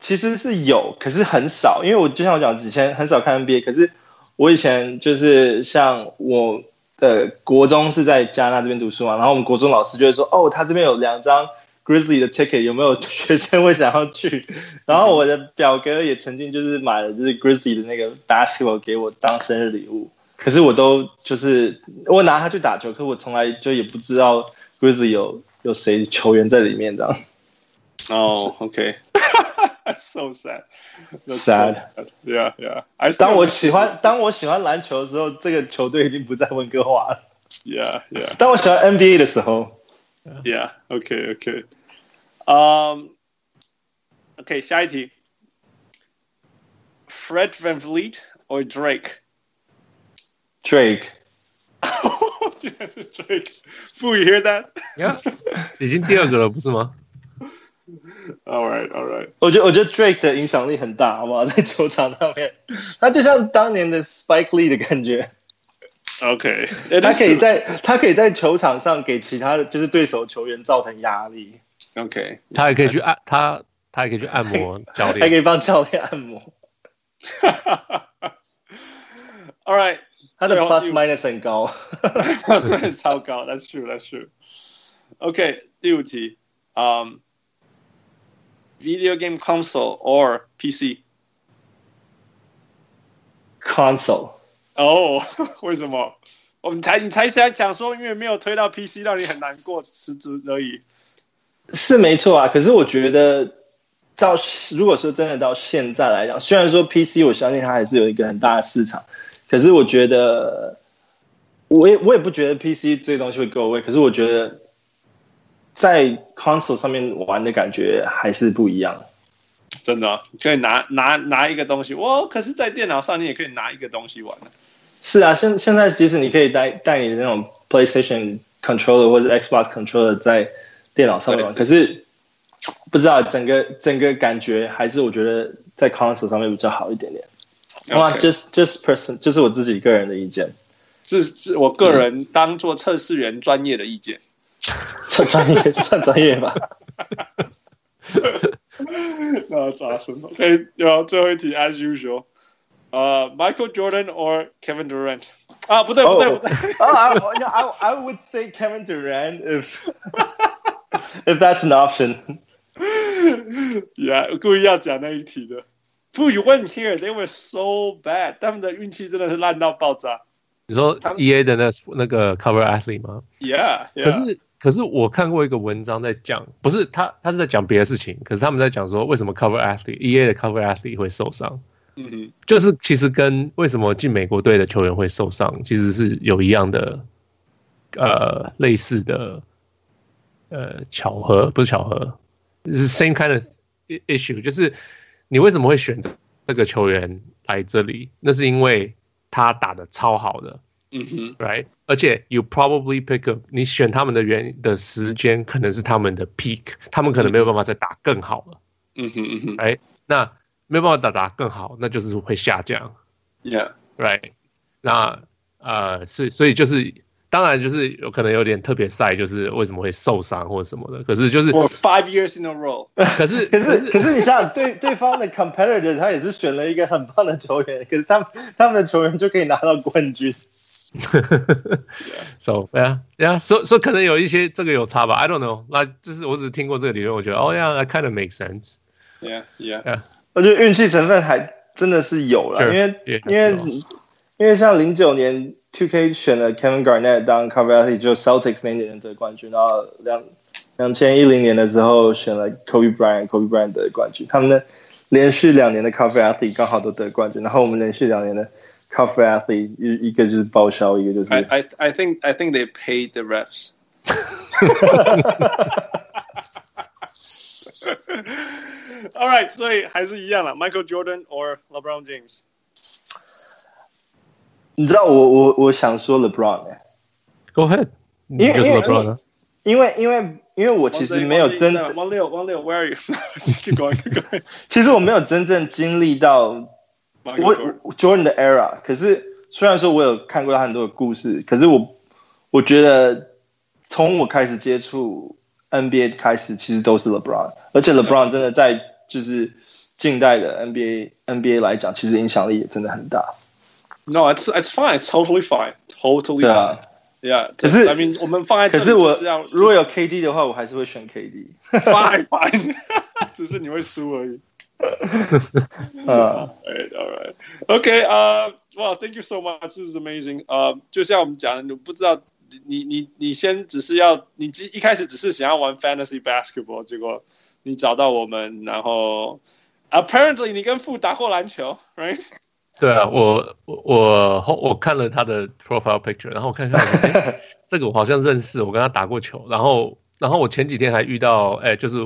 其实是有，可是很少，因为我就像我讲，之前很少看 NBA。可是我以前就是像我的国中是在加拿大这边读书嘛，然后我们国中老师就会说，哦，他这边有两张。Grizzly 的 ticket 有没有 *laughs* 学生会想要去？然后我的表哥也曾经就是买了就是 Grizzly 的那个 basketball 给我当生日礼物，可是我都就是我拿它去打球，可我从来就也不知道 Grizzly 有有谁球员在里面这样。哦、oh,，OK，That's *laughs* so sad，sad，Yeah，Yeah sad. Yeah, yeah. 当我喜欢当我喜欢篮球的时候，这个球队已经不在温哥华了。Yeah，Yeah。当我喜欢 NBA 的时候。Yeah, OK, OK. Um, OK，下一题。Fred VanVleet or Drake? Drake. *laughs* 竟然是 Drake. Fu, you hear that? Yeah. 已经第二个了，不是吗 *laughs* All right, all right. 我觉得我觉得 Drake 的影响力很大，好不好？*laughs* 在球场上面，他就像当年的 Spike Lee 的感觉。OK，他可以在他可以在球场上给其他的就是对手球员造成压力。OK，他还可以去按他，他还可以去按摩教练，还可以帮教练按摩。All right，他的 plus minus 很高，plus *laughs* minus 超高。That's true，That's true。OK，第五题，嗯、um,，video game console or PC？Console。哦，*laughs* 为什么？我们才你才想讲说，因为没有推到 PC，让你很难过，失足而已。是没错啊，可是我觉得到如果说真的到现在来讲，虽然说 PC 我相信它还是有一个很大的市场，可是我觉得我也我也不觉得 PC 这个东西会 go away，可是我觉得在 console 上面玩的感觉还是不一样。真的，可以拿拿拿一个东西，哇！可是，在电脑上你也可以拿一个东西玩。是啊，现现在其实你可以带带你的那种 PlayStation controller 或者 Xbox controller 在电脑上面玩，可是不知道整个整个感觉还是我觉得在 console 上面比较好一点点。哇，just just person，就是我自己个人的意见，这是我个人当做测试员专业的意见，算 *laughs* 专业算专业吧。*laughs* 那咋说？OK，然后最后一题，as usual，呃、uh,，Michael Jordan or Kevin Durant？啊，不对不对，不对。啊，I I I would say Kevin Durant if *laughs* if that's an option. Yeah，我故意要讲那一题的。Who you went here? They were so bad，他们的运气真的是烂到爆炸。你说 EA 的那那个 Cover Athlete 吗？Yeah，, yeah. 可是。 可是我看过一个文章在讲，不是他，他是在讲别的事情。可是他们在讲说，为什么 cover athlete EA 的 cover athlete 会受伤？嗯哼，就是其实跟为什么进美国队的球员会受伤，其实是有一样的，呃，类似的，呃，巧合不是巧合，是 same kind of issue，就是你为什么会选择这个球员来这里？那是因为他打的超好的。嗯哼，right，而且 you probably pick up，你选他们的原的时间可能是他们的 peak，他们可能没有办法再打更好了。嗯哼嗯哼，哎，那没有办法打打更好，那就是会下降。Yeah，right，那呃，是所以就是，当然就是有可能有点特别赛，就是为什么会受伤或者什么的。可是就是 for five years in a row，*laughs* 可是可是可是你想想，对对方的 competitor 他也是选了一个很棒的球员，可是他们他们的球员就可以拿到冠军。*laughs* so yeah yeah so so 可能有一些这个有差吧，I don't know。那就是我只是听过这个理论，我觉得哦呀，that kind of makes sense。Yeah yeah yeah。我觉得运气成分还真的是有了，因为因为因为像零九年 Two K 选了 Kevin Garnett 当 cover athlete，就 Celtics 那年得冠军，然后两两千一零年的时候选了 Kobe Bryant，Kobe Bryant 得冠军，他们的连续两年的 cover athlete 刚好都得冠军，然后我们连续两年的。 Cover athlete 一一个就是报销，一个就是。I I I think I think they paid the refs. *laughs* All right，所以还是一样了，Michael Jordan or LeBron James。你知道我我我想说 LeBron 哎，Go ahead，因为因为因为因为因为我其实没有真正。王六王六，Where are you？Keep going, keep going. 其实我没有真正经历到。 *laughs* *laughs* 我 Jordan 的 era，可是虽然说我有看过他很多的故事，可是我我觉得从我开始接触 NBA 开始，其实都是 LeBron，而且 LeBron 真的在就是近代的 NBA NBA 来讲，其实影响力也真的很大。No, it's it's fine, it's totally fine, totally fine. Yeah，可是 I mean 我们放在可是我如果有 KD 的话，我还是会选 KD。Fine, fine，只是你会输而已。uh, *laughs* right, all right, OK 啊、uh,，Well，thank you so much. This is amazing. 呃、uh,，就像我们讲的，你不知道，你你你先只是要，你一开始只是想要玩 Fantasy Basketball，结果你找到我们，然后 Apparently 你跟富打过篮球，Right？对啊，我我我我看了他的 Profile Picture，然后我看看，哎，这个我好像认识，我跟他打过球，然后然后我前几天还遇到，哎，就是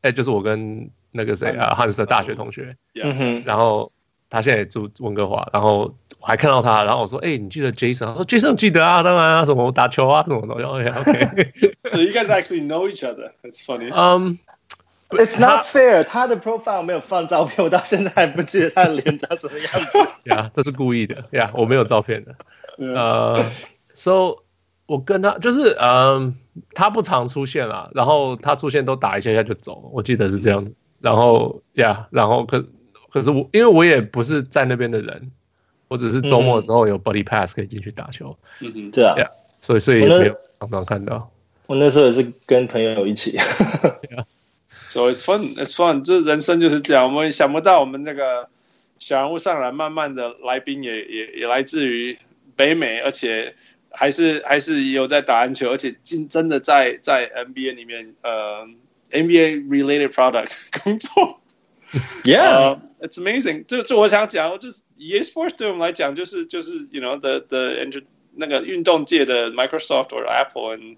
哎，就是我跟。 *laughs* 那个谁啊，汉斯的大学同学，嗯哼，然后他现在也住温哥华，然后我还看到他，然后我说，哎、欸，你记得 Jason？他说 Jason 记得啊，当然啊，什么打球啊，什么东西。OK，*laughs* 所以 you guys actually know each other. It's funny. Um, it's not fair. 他的 profile 没有放照片，我到现在还不记得他的脸长什么样子。*laughs* 呀，这是故意的。呀，我没有照片的。呃，So 我跟他就是，嗯，他不常出现啊，然后他出现都打一下下就走，我记得是这样子。然后呀，然后可可是我，因为我也不是在那边的人，我只是周末的时候有 buddy pass 可以进去打球。嗯嗯，对啊，所以所以也没有常常看到。我那时候也是跟朋友一起。yeah. *laughs* So it's fun, it's fun。这人生就是这样，我们想不到我们这个小人物上来，慢慢的来宾也也也来自于北美，而且。还是还是有在打篮球，而且真真的在在 NBA 里面呃 NBA related product *laughs* 工作。Yeah，it's、uh, amazing 这。这这我想讲，就是 EA Sports 对我们来讲，就是就是 you know the the 那个运动界的 Microsoft 或 Apple and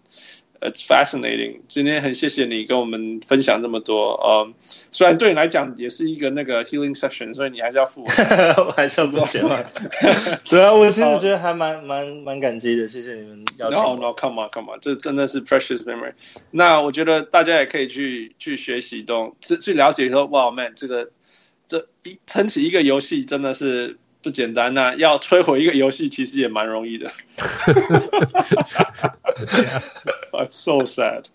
It's fascinating。今天很谢谢你跟我们分享这么多。嗯，虽然对你来讲也是一个那个 healing session，所以你还是要付，*laughs* 我还是要付钱嘛。*laughs* 对啊，我其实觉得还蛮蛮蛮感激的，谢谢你们邀请。No no，come on come on，这真的是 precious memory。那我觉得大家也可以去去学习，都去去了解说，哇，man，这个这一撑起一个游戏真的是。不简单呐、啊，要摧毁一个游戏其实也蛮容易的。That's so sad。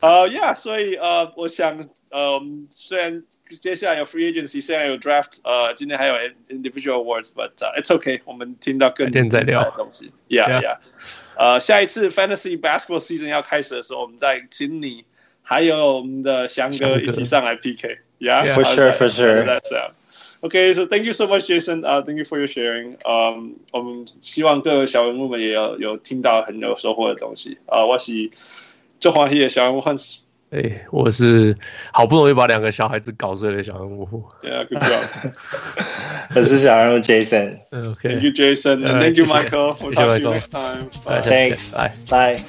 呃，Yeah，所以呃，我想呃，虽然接下来有 Free Agency，现在有 Draft，呃，今天还有 Individual Awards，but、uh, it's okay。我们听到更精彩的东西。Yeah，Yeah。Yeah. 呃，下一次 Fantasy Basketball Season 要开始的时候，我们再请你还有我们的翔哥一起上来 PK。Yeah，For sure，For sure。That's it。Okay, so thank you so much, Jason. Uh, thank you for your sharing. Um, 我们希望各位小人物们也有有听到很有收获的东西。啊、uh,，我是中华裔小人物 Hans。哎，我是好不容易把两个小孩子搞睡的小人物。Yeah, good job. 我是小人物 *laughs* Jason. Okay. Thank you, Jason. And thank you, Michael. We'll talk to you next time. Bye. Thanks. Bye.